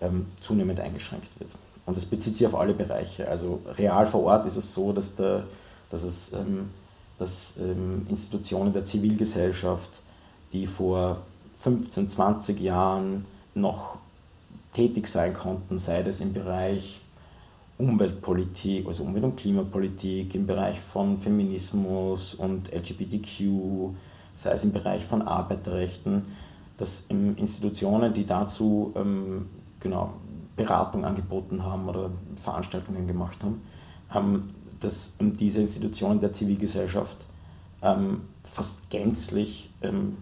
ähm, zunehmend eingeschränkt wird. Und das bezieht sich auf alle Bereiche. Also real vor Ort ist es so, dass, der, dass es ähm, dass, Institutionen der Zivilgesellschaft, die vor 15, 20 Jahren noch tätig sein konnten, sei das im Bereich Umweltpolitik, also Umwelt- und Klimapolitik, im Bereich von Feminismus und LGBTQ, sei es im Bereich von Arbeiterrechten, dass Institutionen, die dazu ähm, genau, Beratung angeboten haben oder Veranstaltungen gemacht haben, ähm, dass diese Institutionen der Zivilgesellschaft ähm, fast gänzlich ähm,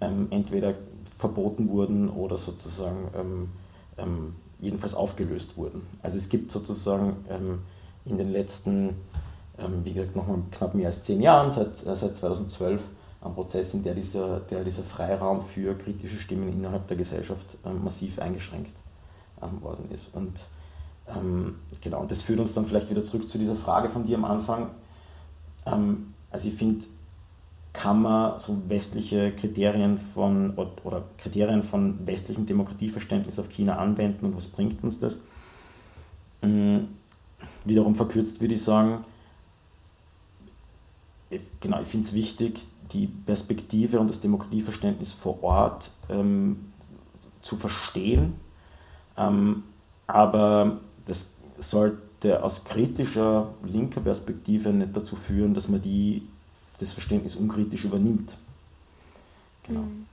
ähm, entweder verboten wurden oder sozusagen ähm, ähm, jedenfalls aufgelöst wurden. Also es gibt sozusagen in den letzten, wie gesagt, nochmal knapp mehr als zehn Jahren, seit, äh, seit 2012, einen Prozess, in der dieser, der dieser Freiraum für kritische Stimmen innerhalb der Gesellschaft massiv eingeschränkt worden ist. Und ähm, genau, und das führt uns dann vielleicht wieder zurück zu dieser Frage von dir am Anfang. Ähm, also ich finde, kann man so westliche Kriterien von oder Kriterien von westlichem Demokratieverständnis auf China anwenden und was bringt uns das? Ähm, wiederum verkürzt würde ich sagen, genau, ich finde es wichtig, die Perspektive und das Demokratieverständnis vor Ort ähm, zu verstehen. Ähm, aber das sollte aus kritischer linker Perspektive nicht dazu führen, dass man die, das Verständnis unkritisch übernimmt. Genau. Mhm.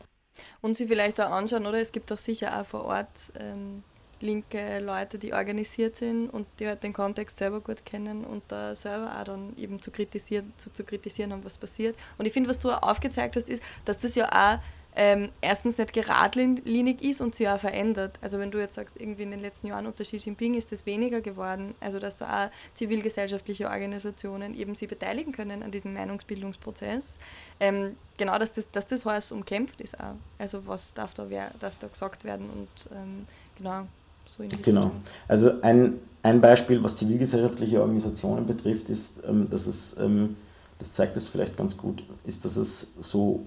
Und sie vielleicht auch anschauen, oder? Es gibt doch sicher auch vor Ort ähm, linke Leute, die organisiert sind und die halt den Kontext selber gut kennen und da selber auch dann eben zu kritisieren, zu, zu kritisieren haben, was passiert. Und ich finde, was du auch aufgezeigt hast, ist, dass das ja auch ähm, erstens nicht geradlinig ist und sich auch verändert. Also wenn du jetzt sagst, irgendwie in den letzten Jahren unter Xi Jinping ist das weniger geworden, also dass da auch zivilgesellschaftliche Organisationen eben sich beteiligen können an diesem Meinungsbildungsprozess. Ähm, genau, dass das, dass das heißt, umkämpft ist auch. Also was darf da, wer, darf da gesagt werden und ähm, genau. So genau. Also ein, ein Beispiel, was zivilgesellschaftliche Organisationen betrifft, ist, ähm, dass es, ähm, das zeigt es vielleicht ganz gut, ist, dass es so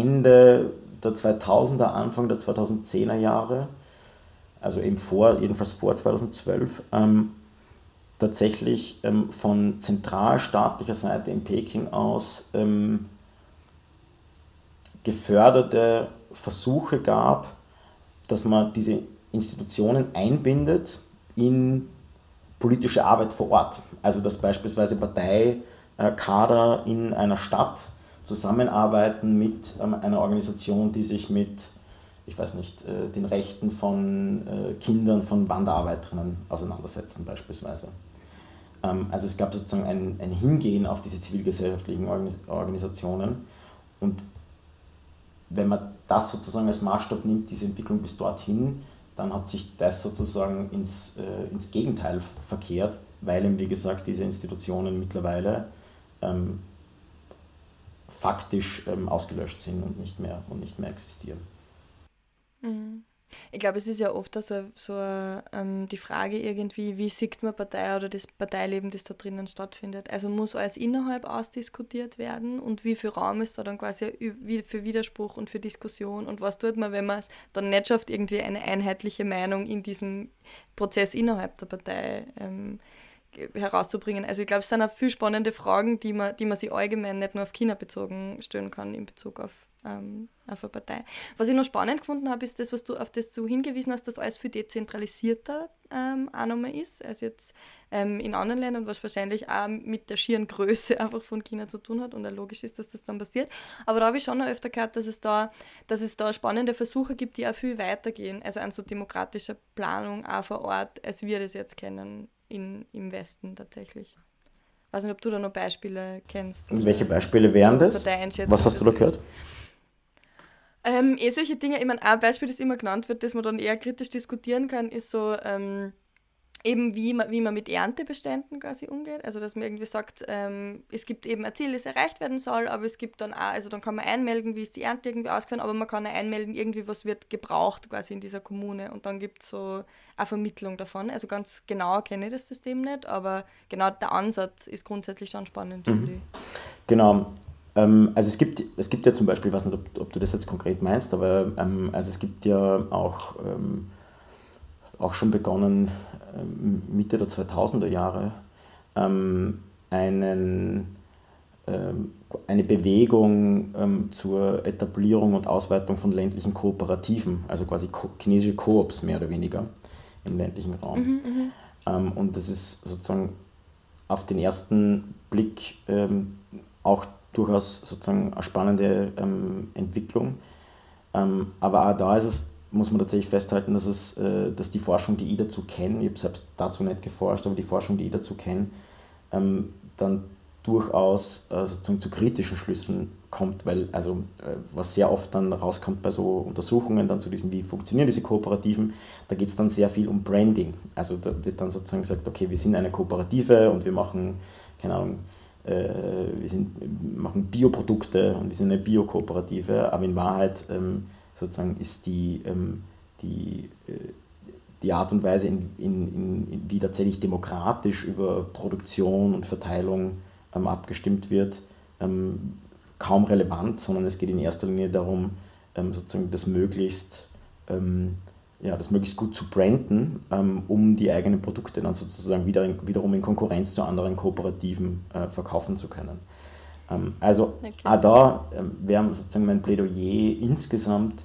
Ende der 2000er, Anfang der 2010er Jahre, also eben vor, jedenfalls vor 2012, ähm, tatsächlich ähm, von zentralstaatlicher Seite in Peking aus ähm, geförderte Versuche gab, dass man diese Institutionen einbindet in politische Arbeit vor Ort. Also dass beispielsweise Parteikader in einer Stadt zusammenarbeiten mit ähm, einer Organisation, die sich mit, ich weiß nicht, äh, den Rechten von äh, Kindern von Wanderarbeiterinnen auseinandersetzen beispielsweise. Ähm, also es gab sozusagen ein, ein Hingehen auf diese zivilgesellschaftlichen Organisationen und wenn man das sozusagen als Maßstab nimmt, diese Entwicklung bis dorthin, dann hat sich das sozusagen ins, äh, ins Gegenteil verkehrt, weil eben, wie gesagt, diese Institutionen mittlerweile ähm, faktisch ähm, ausgelöscht sind und nicht mehr, und nicht mehr existieren. Mhm. Ich glaube, es ist ja oft so, so ähm, die Frage irgendwie, wie sieht man Partei oder das Parteileben, das da drinnen stattfindet. Also muss alles innerhalb ausdiskutiert werden und wie viel Raum ist da dann quasi für Widerspruch und für Diskussion und was tut man, wenn man es dann nicht schafft, irgendwie eine einheitliche Meinung in diesem Prozess innerhalb der Partei ähm, herauszubringen. Also ich glaube, es sind auch viel spannende Fragen, die man, die man sich allgemein nicht nur auf China bezogen stellen kann in Bezug auf, ähm, auf eine Partei. Was ich noch spannend gefunden habe, ist das, was du auf das du hingewiesen hast, dass alles viel dezentralisierter ähm, auch nochmal ist, als jetzt ähm, in anderen Ländern, was wahrscheinlich auch mit der schieren Größe <laughs> einfach von China zu tun hat und auch logisch ist, dass das dann passiert. Aber da habe ich schon noch öfter gehört, dass es da, dass es da spannende Versuche gibt, die auch viel weitergehen, also an so demokratischer Planung auch vor Ort, als wir das jetzt kennen in, im Westen tatsächlich. Ich weiß nicht, ob du da noch Beispiele kennst. Und welche Beispiele wären das? Was hast du da gehört? Ähm, eh solche Dinge, ich meine, ein Beispiel, das immer genannt wird, das man dann eher kritisch diskutieren kann, ist so, ähm, eben wie man, wie man mit Erntebeständen quasi umgeht. Also dass man irgendwie sagt, ähm, es gibt eben ein Ziel, das erreicht werden soll, aber es gibt dann auch, also dann kann man einmelden, wie ist die Ernte irgendwie ausgefallen, aber man kann auch einmelden, irgendwie was wird gebraucht quasi in dieser Kommune und dann gibt es so eine Vermittlung davon. Also ganz genau kenne ich das System nicht, aber genau der Ansatz ist grundsätzlich schon spannend, mhm. Genau. Ähm, also es gibt, es gibt ja zum Beispiel, ich weiß nicht, ob, ob du das jetzt konkret meinst, aber ähm, also es gibt ja auch, ähm, auch schon begonnen, Mitte der 2000er Jahre ähm, einen, ähm, eine Bewegung zur Etablierung und Ausweitung von ländlichen Kooperativen, also quasi chinesische Koops mehr oder weniger im ländlichen Raum. Mhm, mhm. und das ist sozusagen auf den ersten Blick auch durchaus sozusagen eine spannende ähm, Entwicklung. Ähm, aber auch da ist es, muss man tatsächlich festhalten, dass, es, äh, dass die Forschung, die ich dazu kenne, ich habe selbst dazu nicht geforscht, aber die Forschung, die ich dazu kenne, ähm, dann durchaus äh, zu kritischen Schlüssen kommt, weil also äh, was sehr oft dann rauskommt bei so Untersuchungen dann zu diesen, wie funktionieren diese Kooperativen, da geht es dann sehr viel um Branding. Also da wird dann sozusagen gesagt, okay, wir sind eine Kooperative und wir machen, keine Ahnung, äh, wir sind, machen Bioprodukte und wir sind eine Biokooperative, aber in Wahrheit ähm, sozusagen ist die, ähm, die, äh, die Art und Weise, in, in, in, wie tatsächlich demokratisch über Produktion und Verteilung ähm, abgestimmt wird, ähm, kaum relevant, sondern es geht in erster Linie darum, ähm, sozusagen das möglichst, ähm, ja, das möglichst gut zu branden, ähm, um die eigenen Produkte dann sozusagen wieder wiederum in Konkurrenz zu anderen Kooperativen äh, verkaufen zu können. Ähm, also okay. auch da wäre sozusagen mein Plädoyer insgesamt,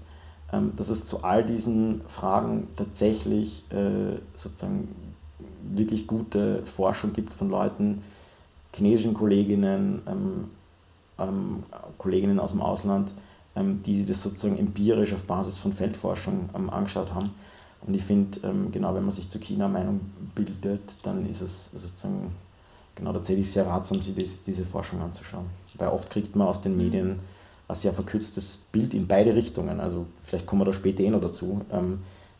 dass es zu all diesen Fragen tatsächlich äh, sozusagen wirklich gute Forschung gibt von Leuten, chinesischen Kolleginnen, ähm, ähm, Kolleginnen aus dem Ausland, ähm, die sich das sozusagen empirisch auf Basis von Feldforschung ähm, angeschaut haben. Und ich finde, ähm, genau wenn man sich zu China Meinung bildet, dann ist es sozusagen genau tatsächlich sehr ratsam, sich das, diese Forschung anzuschauen. Weil oft kriegt man aus den mhm. Medien ein sehr verkürztes Bild in beide Richtungen. Also vielleicht kommen wir da später eh noch dazu. Ähm,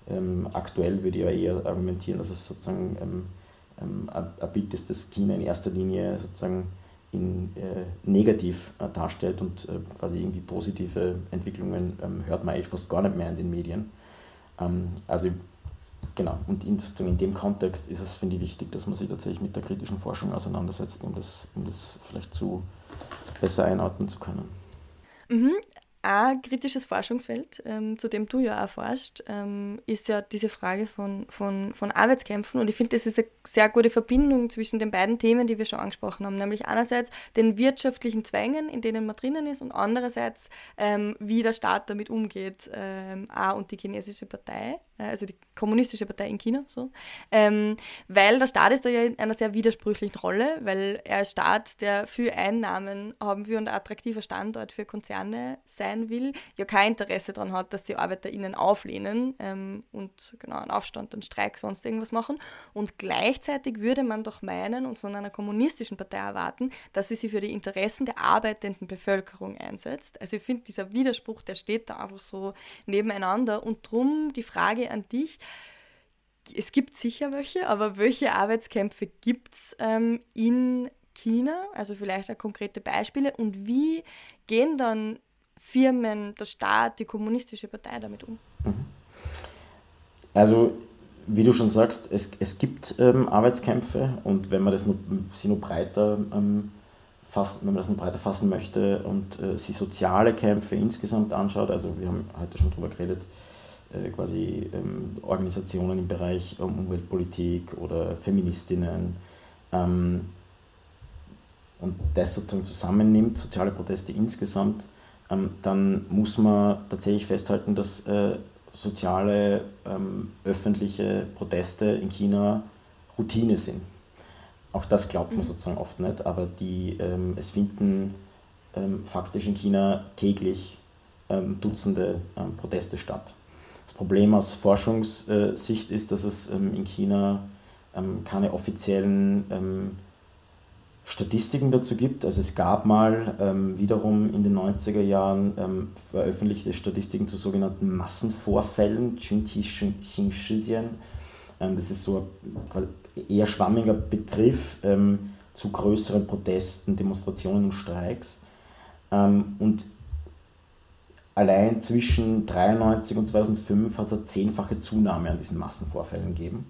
ähm, aktuell würde ich ja eher argumentieren, dass es sozusagen ähm, ähm, ein Bild ist, das China in erster Linie sozusagen in, äh, negativ äh, darstellt und äh, quasi irgendwie positive Entwicklungen ähm, hört man eigentlich fast gar nicht mehr in den Medien. Ähm, also genau, und in, in dem Kontext ist es, finde ich, wichtig, dass man sich tatsächlich mit der kritischen Forschung auseinandersetzt, um das, um das vielleicht zu besser einordnen zu können. Mhm ein kritisches Forschungsfeld, ähm, zu dem du ja auch forschst, ähm, ist ja diese Frage von, von, von Arbeitskämpfen. Und ich finde, das ist eine sehr gute Verbindung zwischen den beiden Themen, die wir schon angesprochen haben. Nämlich einerseits den wirtschaftlichen Zwängen, in denen man drinnen ist, und andererseits, ähm, wie der Staat damit umgeht, ähm, auch und die chinesische Partei, also die kommunistische Partei in China, so. Ähm, weil der Staat ist da ja in einer sehr widersprüchlichen Rolle, weil er als Staat, der viel Einnahmen haben will und ein attraktiver Standort für Konzerne sein sein will, ja kein Interesse daran hat, dass die ArbeiterInnen auflehnen ähm, und genau einen Aufstand, einen Streik, sonst irgendwas machen. Und gleichzeitig würde man doch meinen und von einer kommunistischen Partei erwarten, dass sie sich für die Interessen der arbeitenden Bevölkerung einsetzt. Also ich finde, dieser Widerspruch, der steht da einfach so nebeneinander. Und drum die Frage an dich, es gibt sicher welche, aber welche Arbeitskämpfe gibt es ähm, in China? Also vielleicht auch konkrete Beispiele. Und wie gehen dann Firmen, der Staat, die kommunistische Partei damit um? Mhm. Also, wie du schon sagst, es, es gibt ähm, Arbeitskämpfe und wenn man das nur, sie nur breiter ähm, fassen, wenn man das nur breiter fassen möchte und äh, sich soziale Kämpfe insgesamt anschaut, also wir haben heute schon darüber geredet, quasi ähm, Organisationen im Bereich ähm, Umweltpolitik oder Feministinnen ähm, und das sozusagen zusammennimmt, soziale Proteste insgesamt, ähm, dann muss man tatsächlich festhalten, dass äh, soziale ähm, öffentliche Proteste in China Routine sind. Auch das glaubt man mhm. sozusagen oft nicht, aber die, es finden faktisch in China täglich Dutzende Proteste statt. Das Problem aus Forschungssicht ist, dass es in China keine offiziellen Statistiken dazu gibt. Also es gab mal ähm, wiederum in den 90er Jahren ähm, veröffentlichte Statistiken zu sogenannten Massenvorfällen, ähm, das ist so ein eher schwammiger Begriff ähm, zu größeren Protesten, Demonstrationen und Streiks. Ähm, und allein zwischen 1993 und 2005 hat es eine zehnfache Zunahme an diesen Massenvorfällen gegeben.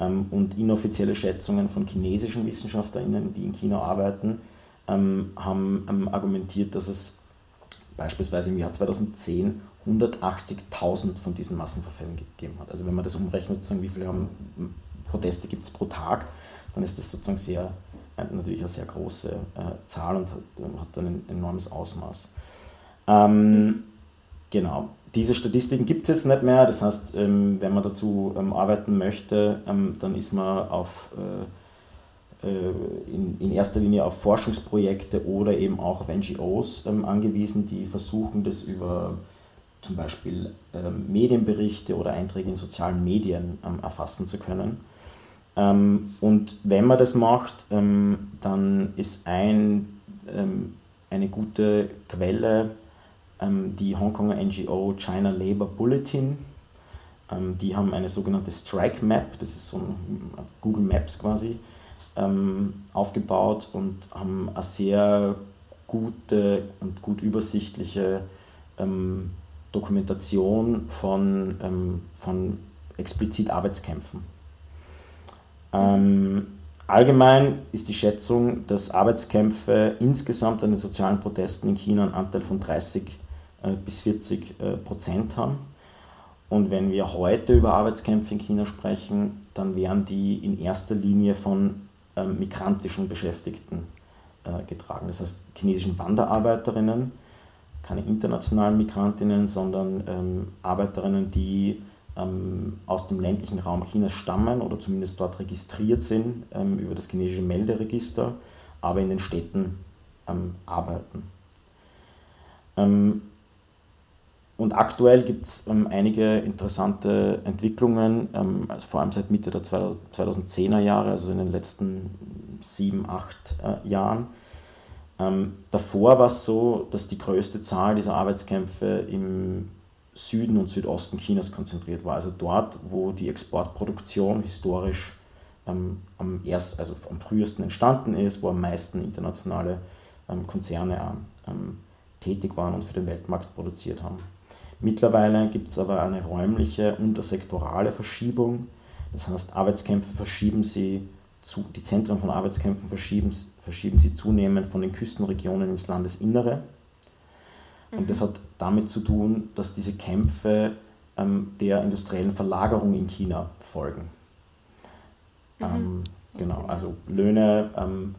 Ähm, und inoffizielle Schätzungen von chinesischen WissenschaftlerInnen, die in China arbeiten, ähm, haben ähm, argumentiert, dass es beispielsweise im Jahr 2010 180.000 von diesen Massenverfällen gegeben hat. Also wenn man das umrechnet, sozusagen, wie viele haben, Proteste gibt es pro Tag, dann ist das sozusagen sehr, äh, natürlich eine sehr große äh, Zahl und hat, hat dann ein enormes Ausmaß. Ähm, genau diese Statistiken gibt es jetzt nicht mehr. Das heißt, ähm, wenn man dazu ähm, arbeiten möchte, ähm, dann ist man auf äh, in, in erster Linie auf Forschungsprojekte oder eben auch auf NGOs ähm, angewiesen, die versuchen, das über zum Beispiel ähm, Medienberichte oder Einträge in sozialen Medien ähm, erfassen zu können. Und wenn man das macht, dann ist ein, eine gute Quelle die Hongkonger NGO China Labour Bulletin. die haben eine sogenannte Strike Map, das ist so ein Google Maps quasi, aufgebaut und haben eine sehr gute und gut übersichtliche Dokumentation von, ähm, von explizit Arbeitskämpfen. Ähm, allgemein ist die Schätzung, dass Arbeitskämpfe insgesamt an den sozialen Protesten in China einen Anteil von 30 äh, bis 40 äh, Prozent haben. Und wenn wir heute über Arbeitskämpfe in China sprechen, dann werden die in erster Linie von ähm, migrantischen Beschäftigten äh, getragen. Das heißt chinesischen Wanderarbeiterinnen, keine internationalen Migrantinnen, sondern ähm, Arbeiterinnen, die ähm, aus dem ländlichen Raum Chinas stammen oder zumindest dort registriert sind über das chinesische Melderegister, aber in den Städten arbeiten. Ähm, und aktuell gibt es ähm, einige interessante Entwicklungen, also vor allem seit Mitte der 2010er Jahre, also in den letzten sieben, acht äh, Jahren ähm, davor war es so, dass die größte Zahl dieser Arbeitskämpfe im Süden und Südosten Chinas konzentriert war. Also dort, wo die Exportproduktion historisch ähm, am, erst, also am frühesten entstanden ist, wo am meisten internationale ähm, Konzerne ähm, tätig waren und für den Weltmarkt produziert haben. Mittlerweile gibt es aber eine räumliche untersektorale Verschiebung. Das heißt, Arbeitskämpfe verschieben sie zu, die Zentren von Arbeitskämpfen verschieben, verschieben sie zunehmend von den Küstenregionen ins Landesinnere. Mhm. Und das hat damit zu tun, dass diese Kämpfe ähm, der industriellen Verlagerung in China folgen. Mhm. Ähm, genau, also Löhne ähm,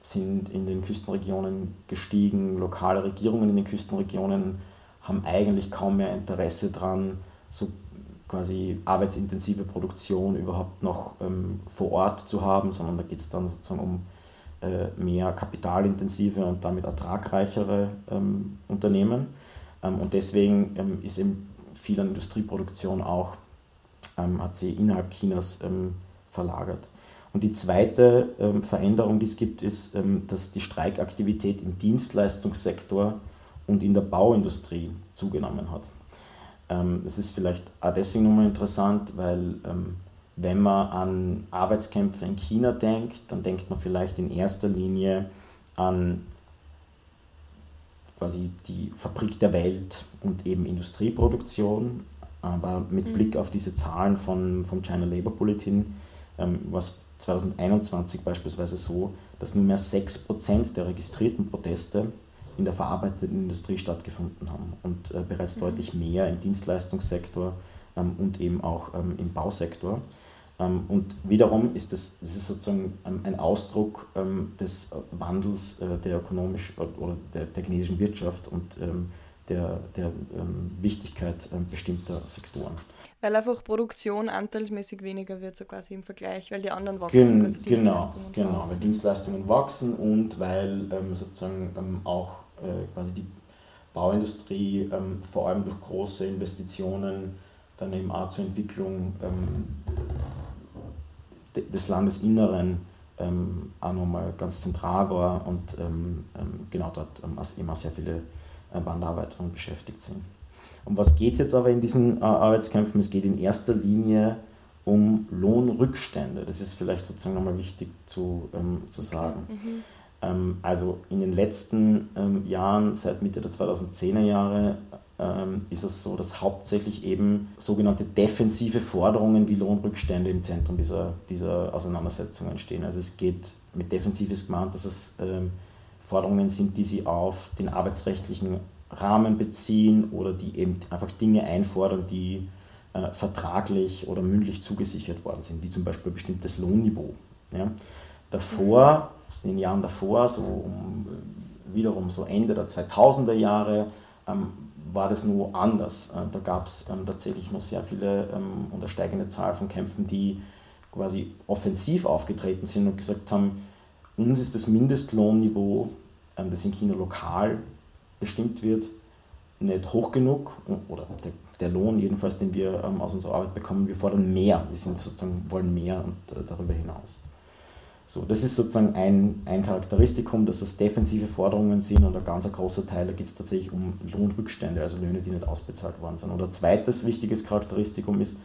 sind in den Küstenregionen gestiegen, lokale Regierungen in den Küstenregionen haben eigentlich kaum mehr Interesse daran, so quasi arbeitsintensive Produktion überhaupt noch ähm, vor Ort zu haben, sondern da geht es dann sozusagen um äh, mehr kapitalintensive und damit ertragreichere ähm, Unternehmen. Ähm, und deswegen ähm, ist eben viel an Industrieproduktion auch, ähm, hat sie innerhalb Chinas ähm, verlagert. Und die zweite Veränderung, die es gibt, ist, dass die Streikaktivität im Dienstleistungssektor und in der Bauindustrie zugenommen hat. Ähm, das ist vielleicht auch deswegen nochmal interessant, weil ähm, wenn man an Arbeitskämpfe in China denkt, dann denkt man vielleicht in erster Linie an quasi die Fabrik der Welt und eben Industrieproduktion. Aber mit mhm. Blick auf diese Zahlen von, vom China Labour Bulletin ähm, war es 2021 beispielsweise so, dass nur mehr 6% der registrierten Proteste in der verarbeitenden Industrie stattgefunden haben und äh, bereits mhm. deutlich mehr im Dienstleistungssektor ähm, und eben auch ähm, im Bausektor. Ähm, und wiederum ist das, das ist sozusagen ähm, ein Ausdruck ähm, des Wandels äh, der ökonomisch oder der, der chinesischen Wirtschaft und ähm, der, der Wichtigkeit bestimmter Sektoren. Weil einfach Produktion anteilsmäßig weniger wird, so quasi im Vergleich, weil die anderen wachsen. Gen genau, genau, weil Dienstleistungen wachsen und weil sozusagen auch äh, quasi die Bauindustrie ähm, vor allem durch große Investitionen dann eben auch zur Entwicklung ähm, des Landesinneren ähm, auch nochmal ganz zentral war und ähm, ähm, genau dort ähm, immer sehr viele äh, Bandarbeiterinnen beschäftigt sind. Um was geht es jetzt aber in diesen äh, Arbeitskämpfen? Es geht in erster Linie um Lohnrückstände. Das ist vielleicht sozusagen nochmal wichtig zu, ähm, zu sagen. Mhm. Ähm, also in den letzten ähm, Jahren, seit Mitte der 2010er Jahre, ähm, ist es so, dass hauptsächlich eben sogenannte defensive Forderungen wie Lohnrückstände im Zentrum dieser, dieser Auseinandersetzungen stehen. Also es geht mit defensives gemeint, dass es Forderungen sind, die sie auf den arbeitsrechtlichen Rahmen beziehen oder die eben einfach Dinge einfordern, die äh, vertraglich oder mündlich zugesichert worden sind, wie zum Beispiel ein bestimmtes Lohnniveau. Ja. Davor in den Jahren davor, so um, wiederum so Ende der 2000er Jahre, ähm, war das nur anders. Äh, da gab es ähm, tatsächlich noch sehr viele ähm, und eine steigende Zahl von Kämpfen, die quasi offensiv aufgetreten sind und gesagt haben, uns ist das Mindestlohnniveau, ähm, das in China lokal bestimmt wird, nicht hoch genug oder der, der Lohn jedenfalls, den wir ähm, aus unserer Arbeit bekommen, wir fordern mehr, wir sind sozusagen, wollen mehr und äh, darüber hinaus. So, das ist sozusagen ein, ein Charakteristikum, dass es defensive Forderungen sind und ein ganz großer Teil, da geht es tatsächlich um Lohnrückstände, also Löhne, die nicht ausbezahlt worden sind. Und ein zweites wichtiges Charakteristikum ist,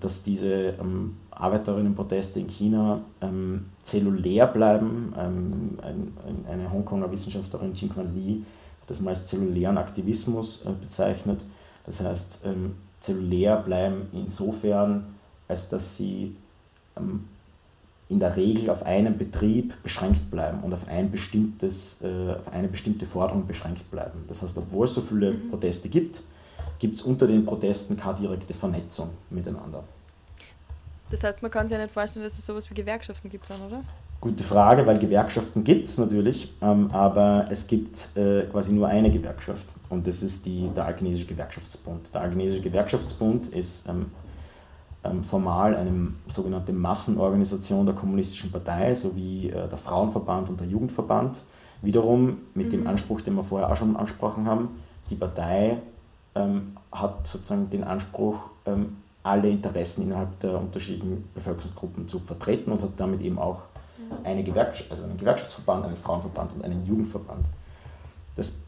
dass diese ähm, Arbeiterinnenproteste in China ähm, zellulär bleiben. Ähm, ein, eine Hongkonger Wissenschaftlerin, Jingquan Li, hat das mal als zellulären Aktivismus äh, bezeichnet. Das heißt, ähm, zellulär bleiben insofern, als dass sie ähm, in der Regel auf einen Betrieb beschränkt bleiben und auf, ein bestimmtes, äh, auf eine bestimmte Forderung beschränkt bleiben. Das heißt, obwohl es so viele mhm. Proteste gibt, gibt es unter den Protesten keine direkte Vernetzung miteinander. Das heißt, man kann sich ja nicht vorstellen, dass es sowas wie Gewerkschaften gibt, dann, oder? Gute Frage, weil Gewerkschaften gibt es natürlich, ähm, aber es gibt äh, quasi nur eine Gewerkschaft und das ist die, der Alchinesische Gewerkschaftsbund. Der Alchinesische Gewerkschaftsbund ist ähm, formal eine sogenannte Massenorganisation der Kommunistischen Partei sowie äh, der Frauenverband und der Jugendverband. Wiederum mit mhm. dem Anspruch, den wir vorher auch schon angesprochen haben, die Partei ähm, hat sozusagen den Anspruch, ähm, alle Interessen innerhalb der unterschiedlichen Bevölkerungsgruppen zu vertreten und hat damit eben auch mhm. eine Gewerkschaft, also einen Gewerkschaftsverband, einen Frauenverband und einen Jugendverband. Das,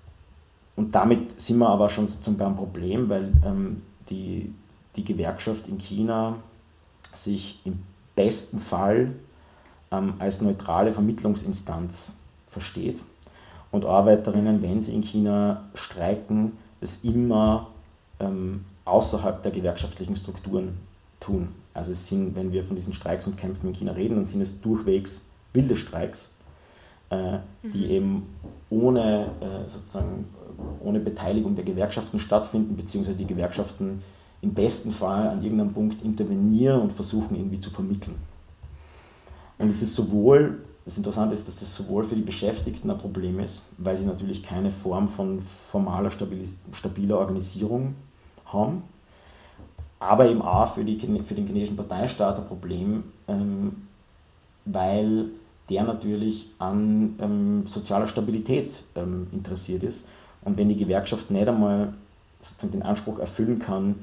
und damit sind wir aber schon sozusagen beim Problem, weil ähm, die, die Gewerkschaft in China sich im besten Fall ähm, als neutrale Vermittlungsinstanz versteht und Arbeiterinnen, wenn sie in China streiken, es immer ähm, außerhalb der gewerkschaftlichen Strukturen tun. Also es sind, wenn wir von diesen Streiks und Kämpfen in China reden, dann sind es durchwegs wilde Streiks, äh, die mhm. eben ohne, äh, sozusagen, ohne Beteiligung der Gewerkschaften stattfinden, beziehungsweise die Gewerkschaften im besten Fall an irgendeinem Punkt intervenieren und versuchen irgendwie zu vermitteln. Und es ist sowohl, das Interessante ist, dass das sowohl für die Beschäftigten ein Problem ist, weil sie natürlich keine Form von formaler, stabiler Organisierung haben, aber eben auch für, die, für den chinesischen Parteistaat ein Problem, ähm, weil der natürlich an ähm, sozialer Stabilität ähm, interessiert ist. Und wenn die Gewerkschaft nicht einmal sozusagen den Anspruch erfüllen kann,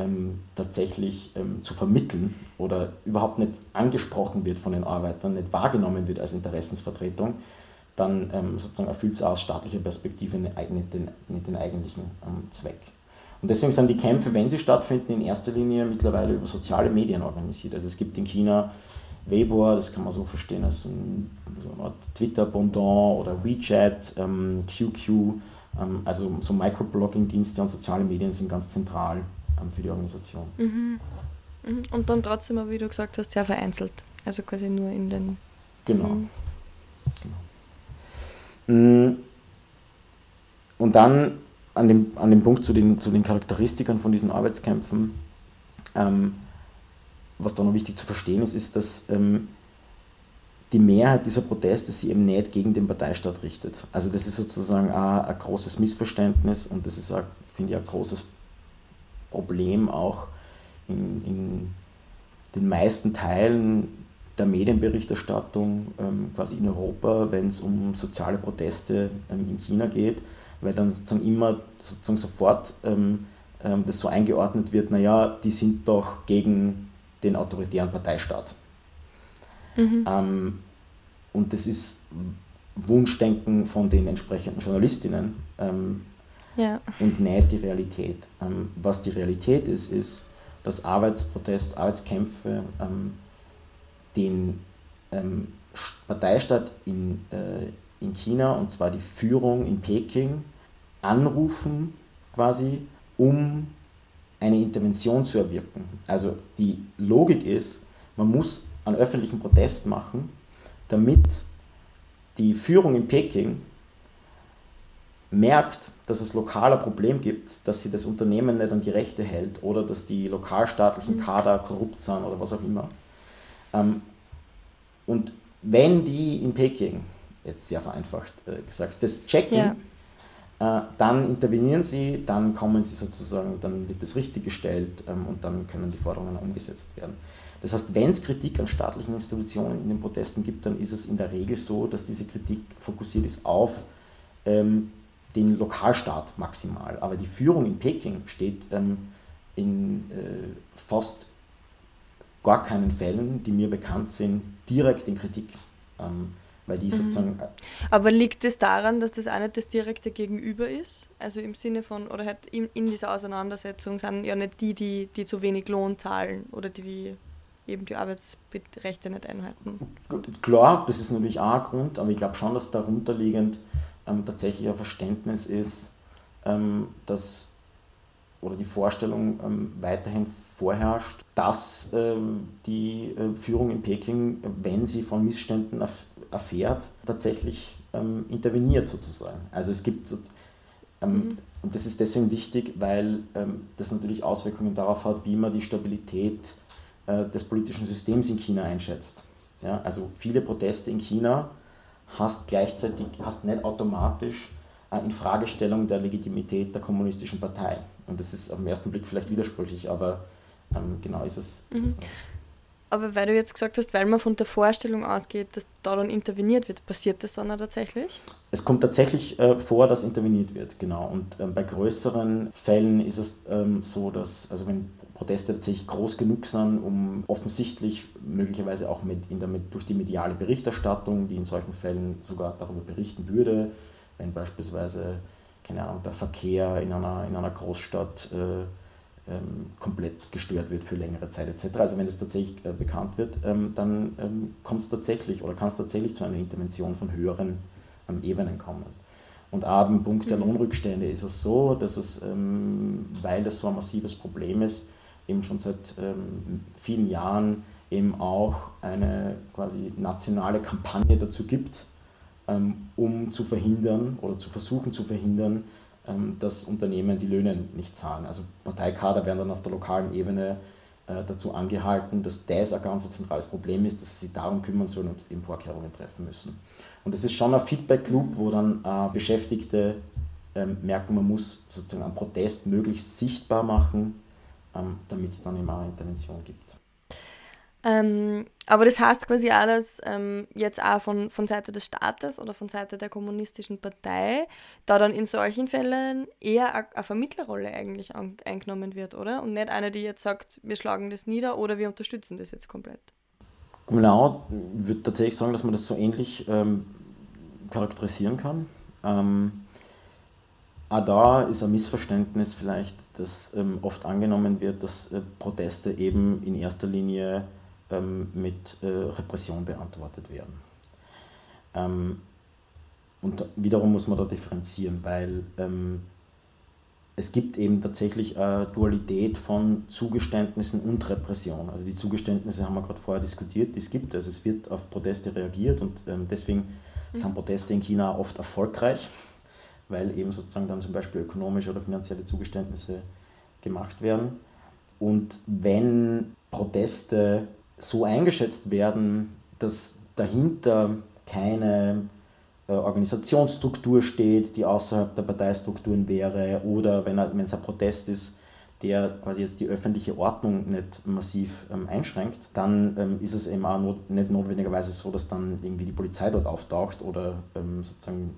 ähm, tatsächlich ähm, zu vermitteln oder überhaupt nicht angesprochen wird von den Arbeitern, nicht wahrgenommen wird als Interessensvertretung, dann ähm, sozusagen erfüllt es aus staatlicher Perspektive nicht den, nicht den eigentlichen ähm, Zweck. Und deswegen sind die Kämpfe, wenn sie stattfinden, in erster Linie mittlerweile über soziale Medien organisiert. Also es gibt in China Weibo, das kann man so verstehen als ein, so eine Art Twitter-Pendant oder WeChat, ähm, QQ, ähm, also so Microblogging-Dienste und soziale Medien sind ganz zentral ähm, für die Organisation. Mhm. mhm. Und dann trotzdem, wie du gesagt hast, sehr vereinzelt. Also quasi nur in den. Genau. Mhm. genau. Mm. Und dann an dem, an dem Punkt zu den, zu den Charakteristikern von diesen Arbeitskämpfen, ähm, was da noch wichtig zu verstehen ist, ist, dass ähm, die Mehrheit dieser Proteste sich eben nicht gegen den Parteistaat richtet. Also das ist sozusagen auch ein großes Missverständnis und das ist, auch, finde ich, ein großes Problem auch in, in den meisten Teilen der Medienberichterstattung ähm, quasi in Europa, wenn es um soziale Proteste ähm, in China geht, weil dann sozusagen immer sozusagen sofort ähm, ähm das so eingeordnet wird, naja, die sind doch gegen den autoritären Parteistaat. Mhm. Ähm, und das ist Wunschdenken von den entsprechenden Journalistinnen, ähm, ja. und nicht die Realität. Ähm, was die Realität ist, ist, dass Arbeitsprotest, Arbeitskämpfe ähm, den ähm, Parteistaat in, äh, in China, und zwar die Führung in Peking, anrufen quasi, um eine Intervention zu erwirken. Also die Logik ist, man muss einen öffentlichen Protest machen, damit die Führung in Peking merkt, dass es lokal ein Problem gibt, dass sie das Unternehmen nicht an die Rechte hält oder dass die lokalstaatlichen mhm. Kader korrupt sind oder was auch immer. Ähm, und wenn die in Peking, jetzt sehr vereinfacht äh, gesagt, das checken, ja. äh, dann intervenieren sie, dann kommen sie sozusagen, dann wird das richtig gestellt ähm, und dann können die Forderungen umgesetzt werden. Das heißt, wenn es Kritik an staatlichen Institutionen in den Protesten gibt, dann ist es in der Regel so, dass diese Kritik fokussiert ist auf ähm, den Lokalstaat maximal. Aber die Führung in Peking steht ähm, in äh, fast gar keinen Fällen, die mir bekannt sind, direkt in Kritik. Ähm, weil die mhm. sozusagen. Äh, Aber liegt es das daran, dass das auch nicht das direkte Gegenüber ist? Also im Sinne von, oder halt in, in dieser Auseinandersetzung sind ja nicht die, die, die zu wenig Lohn zahlen oder die, die eben die Arbeitsrechte nicht einhalten. Klar, das ist natürlich auch ein Grund, aber ich glaube schon, dass darunterliegend ähm, tatsächlich ein Verständnis ist, ähm, dass oder die Vorstellung ähm, weiterhin vorherrscht, dass ähm, die äh, Führung in Peking, wenn sie von Missständen erf erfährt, tatsächlich ähm, interveniert sozusagen. Also es gibt, ähm, mhm. und das ist deswegen wichtig, weil das natürlich Auswirkungen darauf hat, wie man die Stabilität äh, des politischen Systems in China einschätzt. Ja, also viele Proteste in China hast gleichzeitig, hast nicht automatisch äh, in Fragestellung der Legitimität der kommunistischen Partei. Und das ist auf den ersten Blick vielleicht widersprüchlich, aber ähm, genau ist es. Ist mhm. es aber weil du jetzt gesagt hast, weil man von der Vorstellung ausgeht, dass da dann interveniert wird, passiert das dann auch tatsächlich? Es kommt tatsächlich äh, vor, dass interveniert wird, genau. Und ähm, bei größeren Fällen ist es ähm, so, dass, also wenn Proteste tatsächlich groß genug sind, um offensichtlich möglicherweise auch mit, in der, durch die mediale Berichterstattung, die in solchen Fällen sogar darüber berichten würde, wenn beispielsweise, keine Ahnung, der Verkehr in einer, in einer Großstadt äh, ähm, komplett gestört wird für längere Zeit etc. Also wenn es tatsächlich äh, bekannt wird, ähm, dann ähm, kommt es tatsächlich oder kann es tatsächlich zu einer Intervention von höheren Ebenen kommen. Und auch im Punkt der mhm. Lohnrückstände ist es so, dass es, ähm, weil das so ein massives Problem ist, eben schon seit ähm, vielen Jahren eben auch eine quasi nationale Kampagne dazu gibt, ähm, um zu verhindern oder zu versuchen zu verhindern, ähm, dass Unternehmen die Löhne nicht zahlen. Also Parteikader werden dann auf der lokalen Ebene äh, dazu angehalten, dass das ein ganz zentrales Problem ist, dass sie darum kümmern sollen und eben Vorkehrungen treffen müssen. Und das ist schon ein Feedback-Loop, wo dann äh, Beschäftigte ähm, merken, man muss sozusagen einen Protest möglichst sichtbar machen, ähm, damit es dann immer eine Intervention gibt. Ähm, aber das heißt quasi auch, dass ähm, jetzt auch von, von Seite des Staates oder von Seite der kommunistischen Partei da dann in solchen Fällen eher eine Vermittlerrolle eigentlich an, eingenommen wird, oder? Und nicht eine, die jetzt sagt, wir schlagen das nieder oder wir unterstützen das jetzt komplett. Genau, ich würde tatsächlich sagen, dass man das so ähnlich ähm, charakterisieren kann. Auch da ist ein Missverständnis vielleicht, dass ähm, oft angenommen wird, dass äh, Proteste eben in erster Linie ähm, mit äh, Repression beantwortet werden. Ähm, und wiederum muss man da differenzieren, weil ähm, es gibt eben tatsächlich eine Dualität von Zugeständnissen und Repression. Also die Zugeständnisse haben wir gerade vorher diskutiert, die es gibt. Also es wird auf Proteste reagiert und ähm, deswegen mhm. sind Proteste in China oft erfolgreich, weil eben sozusagen dann zum Beispiel ökonomische oder finanzielle Zugeständnisse gemacht werden. Und wenn Proteste so eingeschätzt werden, dass dahinter keine äh, Organisationsstruktur steht, die außerhalb der Parteistrukturen wäre, oder wenn, wenn es ein Protest ist, der quasi jetzt die öffentliche Ordnung nicht massiv ähm, einschränkt, dann ähm, ist es eben auch not, nicht notwendigerweise so, dass dann irgendwie die Polizei dort auftaucht oder ähm, sozusagen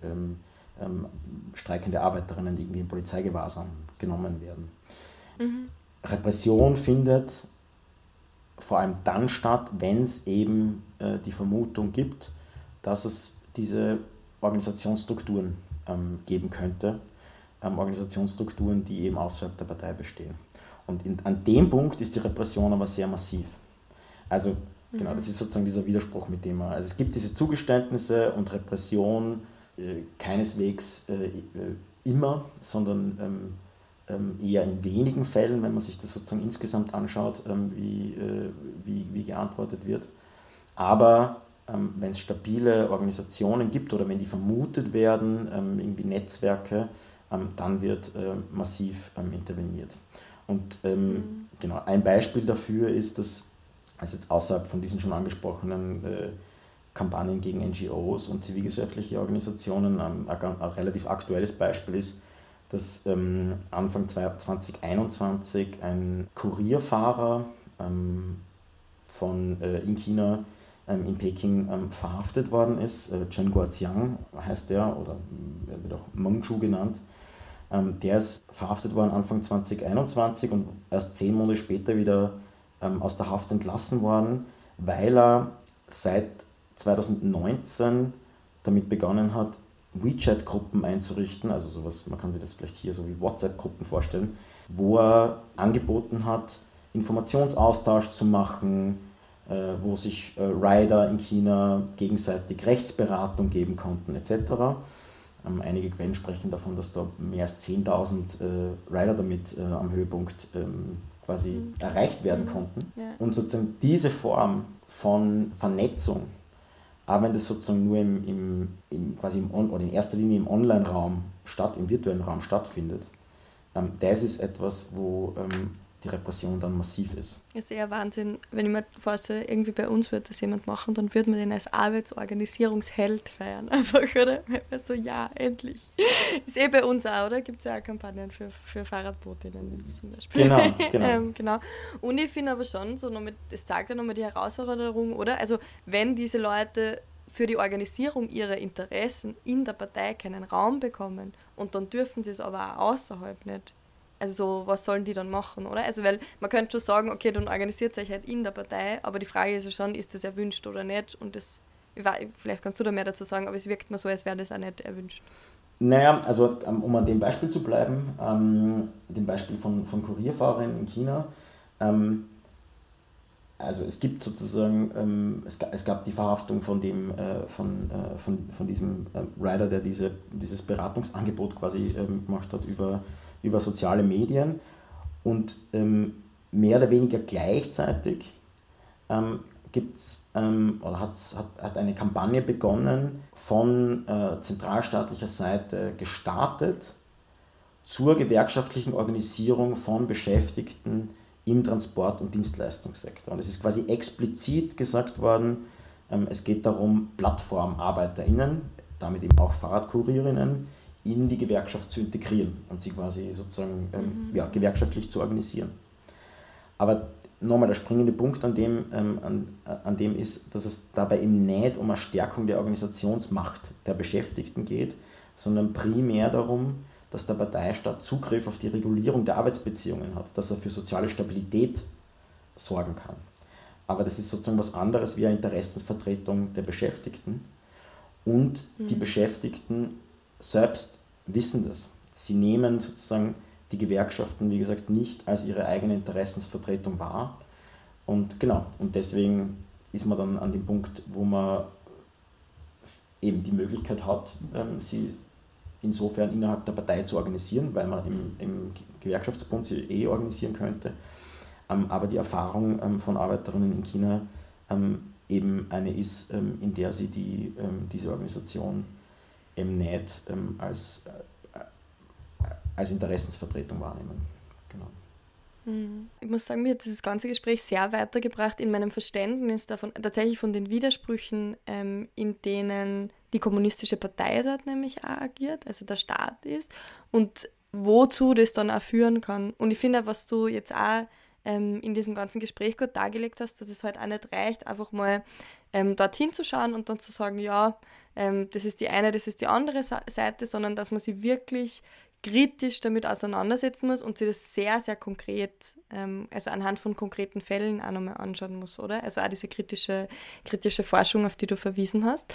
ähm, streikende Arbeiterinnen irgendwie in Polizeigewahrsam genommen werden. Mhm. Repression findet vor allem dann statt, wenn es eben äh, die Vermutung gibt, dass es diese Organisationsstrukturen ähm, geben könnte, ähm, Organisationsstrukturen, die eben außerhalb der Partei bestehen. Und in, an dem Punkt ist die Repression aber sehr massiv. Also mhm. genau, das ist sozusagen dieser Widerspruch mit dem man, also es gibt diese Zugeständnisse und Repression keineswegs äh, äh immer, sondern ähm, ähm, eher in wenigen Fällen, wenn man sich das sozusagen insgesamt anschaut, ähm, wie, äh, wie, wie geantwortet wird. Aber wenn es stabile Organisationen gibt oder wenn die vermutet werden, irgendwie Netzwerke, dann wird äh, massiv interveniert. Und mhm. genau, ein Beispiel dafür ist, dass, also jetzt außerhalb von diesen schon angesprochenen äh, Kampagnen gegen NGOs und zivilgesellschaftliche Organisationen, ein, ein relativ aktuelles Beispiel ist, dass ähm, Anfang 2021 ein Kurierfahrer ähm, von äh, in China ähm, in Peking ähm, verhaftet worden ist. Äh, Chen Guoziang heißt der oder äh, wird auch Meng Zhu genannt. Ähm, der ist verhaftet worden Anfang 2021 und erst zehn Monate später wieder ähm, aus der Haft entlassen worden, weil er seit 2019 damit begonnen hat, WeChat-Gruppen einzurichten, also sowas, man kann sich das vielleicht hier so wie WhatsApp-Gruppen vorstellen, wo er angeboten hat, Informationsaustausch zu machen, äh, wo sich äh, Rider in China gegenseitig Rechtsberatung geben konnten etc. Ähm, einige Quellen sprechen davon, dass da mehr als 10.000 äh, Rider damit am Höhepunkt ähm, quasi mhm. erreicht werden konnten. Ja. Und sozusagen diese Form von Vernetzung aber wenn das sozusagen nur im, im, im quasi im On oder in erster Linie im Online-Raum statt, im virtuellen Raum stattfindet, ähm, das ist etwas, wo ähm, die Repression dann massiv ist. Das ist eher Wahnsinn. Wenn ich mir vorstelle, irgendwie bei uns würde das jemand machen, dann würde man den als Arbeitsorganisierungsheld feiern. <laughs> Einfach, oder? So, ja, endlich. Ist eh bei uns auch, oder? Gibt es ja auch Kampagnen für, für Fahrradbootinnen jetzt zum Beispiel. Genau, <laughs> genau. ähm, genau. Und ich finde aber schon, so nochmal, das zeigt ja nochmal die Herausforderung, oder? Also, wenn diese Leute für die Organisierung ihrer Interessen in der Partei keinen Raum bekommen und dann dürfen sie es aber auch außerhalb nicht also so, was sollen die dann machen, oder? Also weil man könnte schon sagen, okay, dann organisiert sich halt in der Partei, aber die Frage ist ja schon, ist das erwünscht oder nicht? Und das, vielleicht kannst du da mehr dazu sagen, aber es wirkt mir so, als wäre das auch nicht erwünscht. Naja, also ähm, um an dem Beispiel zu bleiben, ähm, dem Beispiel von, von Kurierfahrern in China, ähm, also es gibt sozusagen, ähm, es, gab, es gab die Verhaftung von dem, äh, von, äh, von, von diesem äh, Rider, der diese, dieses Beratungsangebot quasi ähm, gemacht hat über über soziale Medien und ähm, mehr oder weniger gleichzeitig ähm, gibt's, ähm, oder hat, hat eine Kampagne begonnen von äh, zentralstaatlicher Seite gestartet zur gewerkschaftlichen Organisierung von Beschäftigten im Transport- und Dienstleistungssektor. Und es ist quasi explizit gesagt worden, ähm, es geht darum, PlattformarbeiterInnen, damit eben auch Fahrradkurierinnen, in die Gewerkschaft zu integrieren und sie quasi sozusagen ähm, mhm. ja, gewerkschaftlich zu organisieren. Aber nochmal der springende Punkt an dem, ähm, an, an dem ist, dass es dabei eben nicht um eine Stärkung der Organisationsmacht der Beschäftigten geht, sondern primär darum, dass der Parteistaat Zugriff auf die Regulierung der Arbeitsbeziehungen hat, dass er für soziale Stabilität sorgen kann. Aber das ist sozusagen was anderes wie eine Interessensvertretung der Beschäftigten. Und mhm. die Beschäftigten selbst wissen das. Sie nehmen sozusagen die Gewerkschaften, wie gesagt, nicht als ihre eigene Interessensvertretung wahr. Und genau, und deswegen ist man dann an dem Punkt, wo man eben die Möglichkeit hat, ähm, sie insofern innerhalb der Partei zu organisieren, weil man im, im Gewerkschaftsbund sie eh organisieren könnte. Ähm, aber die Erfahrung ähm, von Arbeiterinnen in China eben eine ist, in der sie die, diese Organisation eben nicht ähm, als, äh, als Interessensvertretung wahrnehmen. Genau. Mhm. Ich muss sagen, mir hat dieses ganze Gespräch sehr weitergebracht in meinem Verständnis davon, tatsächlich von den Widersprüchen, ähm, in denen die kommunistische Partei dort nämlich auch agiert, also der Staat ist, und wozu das dann auch führen kann. Und ich finde, was du jetzt auch ähm, in diesem ganzen Gespräch gut dargelegt hast, dass es halt auch nicht reicht, einfach mal ähm, dorthin zu schauen und dann zu sagen, ja, ähm, das ist die eine, das ist die andere Seite, sondern dass man sich wirklich kritisch damit auseinandersetzen muss und sich das sehr, sehr konkret, ähm, also anhand von konkreten Fällen auch nochmal anschauen muss, oder? Also auch diese kritische, kritische Forschung, auf die du verwiesen hast.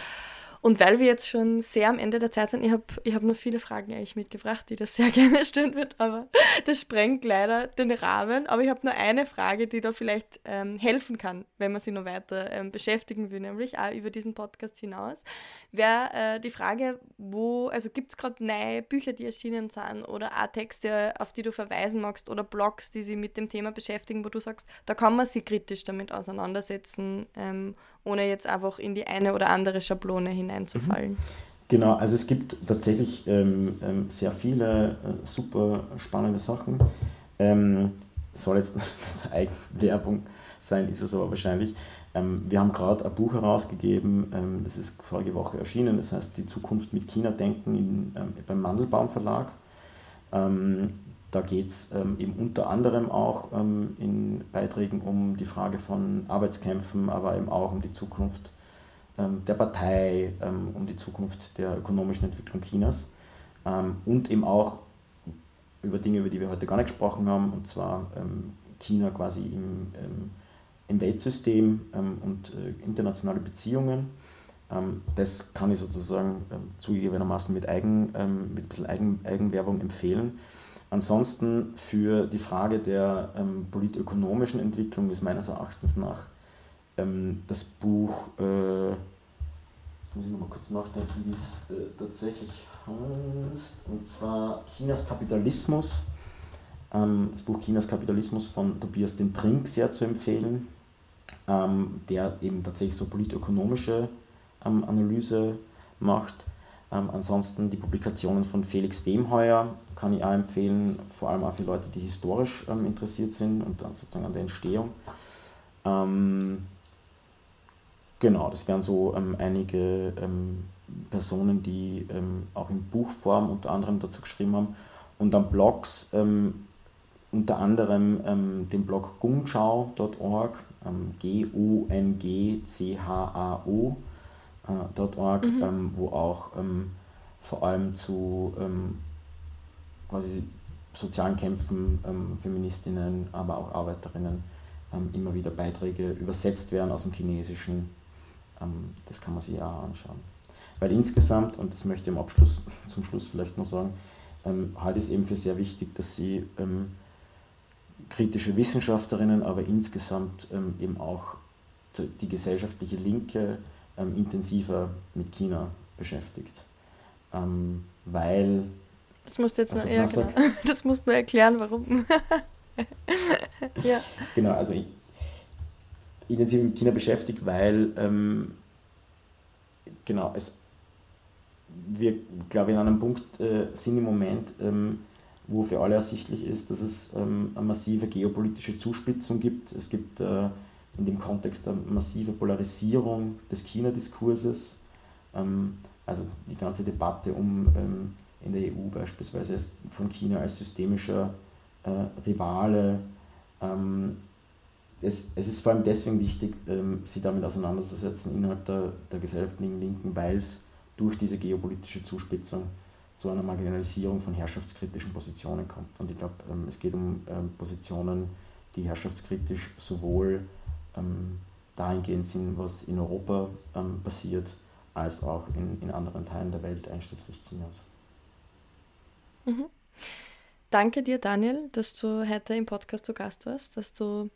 Und weil wir jetzt schon sehr am Ende der Zeit sind, ich habe ich hab noch viele Fragen eigentlich mitgebracht, die das sehr <laughs> gerne stellen wird, aber das sprengt leider den Rahmen. Aber ich habe nur eine Frage, die da vielleicht ähm, helfen kann, wenn man sich noch weiter ähm, beschäftigen will, nämlich auch über diesen Podcast hinaus. Wäre äh, die Frage, wo, also gibt es gerade neue Bücher, die erschienen sind oder auch Texte, auf die du verweisen magst oder Blogs, die sich mit dem Thema beschäftigen, wo du sagst, da kann man sich kritisch damit auseinandersetzen ähm, ohne jetzt einfach in die eine oder andere Schablone hineinzufallen. Mhm. Genau, also es gibt tatsächlich ähm, ähm, sehr viele äh, super spannende Sachen. Ähm, soll jetzt <laughs> Eigenwerbung sein, ist es aber wahrscheinlich. Ähm, wir haben gerade ein Buch herausgegeben, ähm, das ist vorige Woche erschienen, das heißt Die Zukunft mit China denken in, ähm, beim Mandelbaum Verlag. Da geht es ähm, eben unter anderem auch ähm, in Beiträgen um die Frage von Arbeitskämpfen, aber eben auch um die Zukunft ähm, der Partei, ähm, um die Zukunft der ökonomischen Entwicklung Chinas ähm, und eben auch über Dinge, über die wir heute gar nicht gesprochen haben, und zwar ähm, China quasi im, im Weltsystem und äh, internationale Beziehungen. das kann ich sozusagen zugegebenermaßen mit, Eigen, mit ein bisschen Eigen, Eigenwerbung empfehlen. Ansonsten für die Frage der ähm, politökonomischen Entwicklung ist meines Erachtens nach ähm, das Buch, äh, jetzt muss ich nochmal kurz nachdenken, wie es äh, tatsächlich heißt, und zwar Chinas Kapitalismus. Ähm, das Buch Chinas Kapitalismus von Tobias den Brink sehr zu empfehlen, ähm, der eben tatsächlich so politökonomische ähm, Analyse macht. Ähm, ansonsten die Publikationen von Felix Wemheuer kann ich auch empfehlen, vor allem auch für Leute, die historisch ähm, interessiert sind und dann sozusagen an der Entstehung. Ähm, genau, das wären so ähm, einige ähm, Personen, die ähm, auch in Buchform unter anderem dazu geschrieben haben. Und dann Blogs, unter anderem den Blog gungchao.org, G-U-N-G-C-H-A-O äh, mhm. ähm, wo auch ähm, vor allem zu ähm, quasi sozialen Kämpfen ähm, Feministinnen, aber auch Arbeiterinnen ähm, immer wieder Beiträge übersetzt werden aus dem Chinesischen. Ähm, das kann man sich auch anschauen. Weil insgesamt, und das möchte ich im Abschluss, <laughs> zum Schluss vielleicht noch sagen, halte ich es eben für sehr wichtig, dass sie kritische Wissenschaftlerinnen, aber insgesamt eben auch die gesellschaftliche Linke ähm, intensiver mit China beschäftigt. Ähm, weil. Das musst du jetzt also, nur, ja, genau. <laughs> das musst nur erklären, warum. <laughs> ja. Genau, also intensiv mit China beschäftigt, weil ähm, genau, es wir, glaube ich, an einem Punkt äh, sind im Moment, ähm, wo für alle ersichtlich ist, dass es ähm, eine massive geopolitische Zuspitzung gibt. Es gibt äh, in dem Kontext eine massive Polarisierung des China-Diskurses. Ähm, also die ganze Debatte um ähm, in der EU beispielsweise von China als systemischer äh, Rivale. Ähm, es, es ist vor allem deswegen wichtig, sich damit auseinanderzusetzen innerhalb der, der gesellschaftlichen Linken, weil es durch diese geopolitische Zuspitzung zu einer Marginalisierung von herrschaftskritischen Positionen kommt. Und ich glaube, es geht um Positionen, die herrschaftskritisch sowohl ähm, dahingehend sind, was in Europa ähm, passiert, als auch in, in anderen Teilen der Welt, einschließlich Chinas. Mhm. Danke dir, Daniel, dass du heute im Podcast zu Gast warst, dass du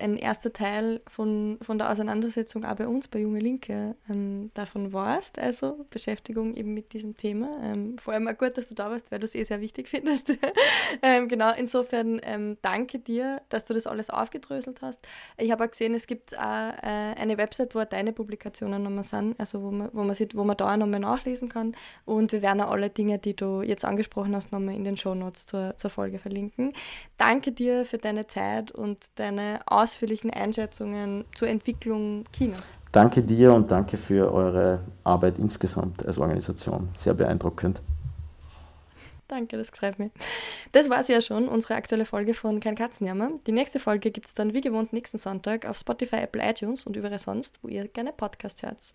ein erster Teil von, von der Auseinandersetzung auch bei uns, bei Junge Linke, ähm, davon warst, also Beschäftigung eben mit diesem Thema. Ähm, vor allem auch gut, dass du da warst, weil du es eh sehr wichtig <laughs> findest. ähm, genau, insofern ähm, danke dir, dass du das alles aufgedröselt hast. Ich habe auch gesehen, es gibt auch äh, eine Website, wo deine Publikationen nochmal sind, also wo man, wo man, sieht, wo man da nochmal nachlesen kann. Und wir werden auch alle Dinge, die du jetzt angesprochen hast, nochmal in den Shownotes zur, zur Folge verlinken. Danke dir für deine Zeit und deine Ausführungen ausführlichen Einschätzungen zur Entwicklung Chinas. Danke dir und danke für eure Arbeit insgesamt als Organisation. Sehr beeindruckend. Danke, das freut mich. Das war es ja schon, unsere aktuelle Folge von Kein Katzenjammer. Die nächste Folge gibt es dann wie gewohnt nächsten Sonntag auf Spotify, Apple, iTunes und überall sonst, wo ihr gerne Podcasts hört.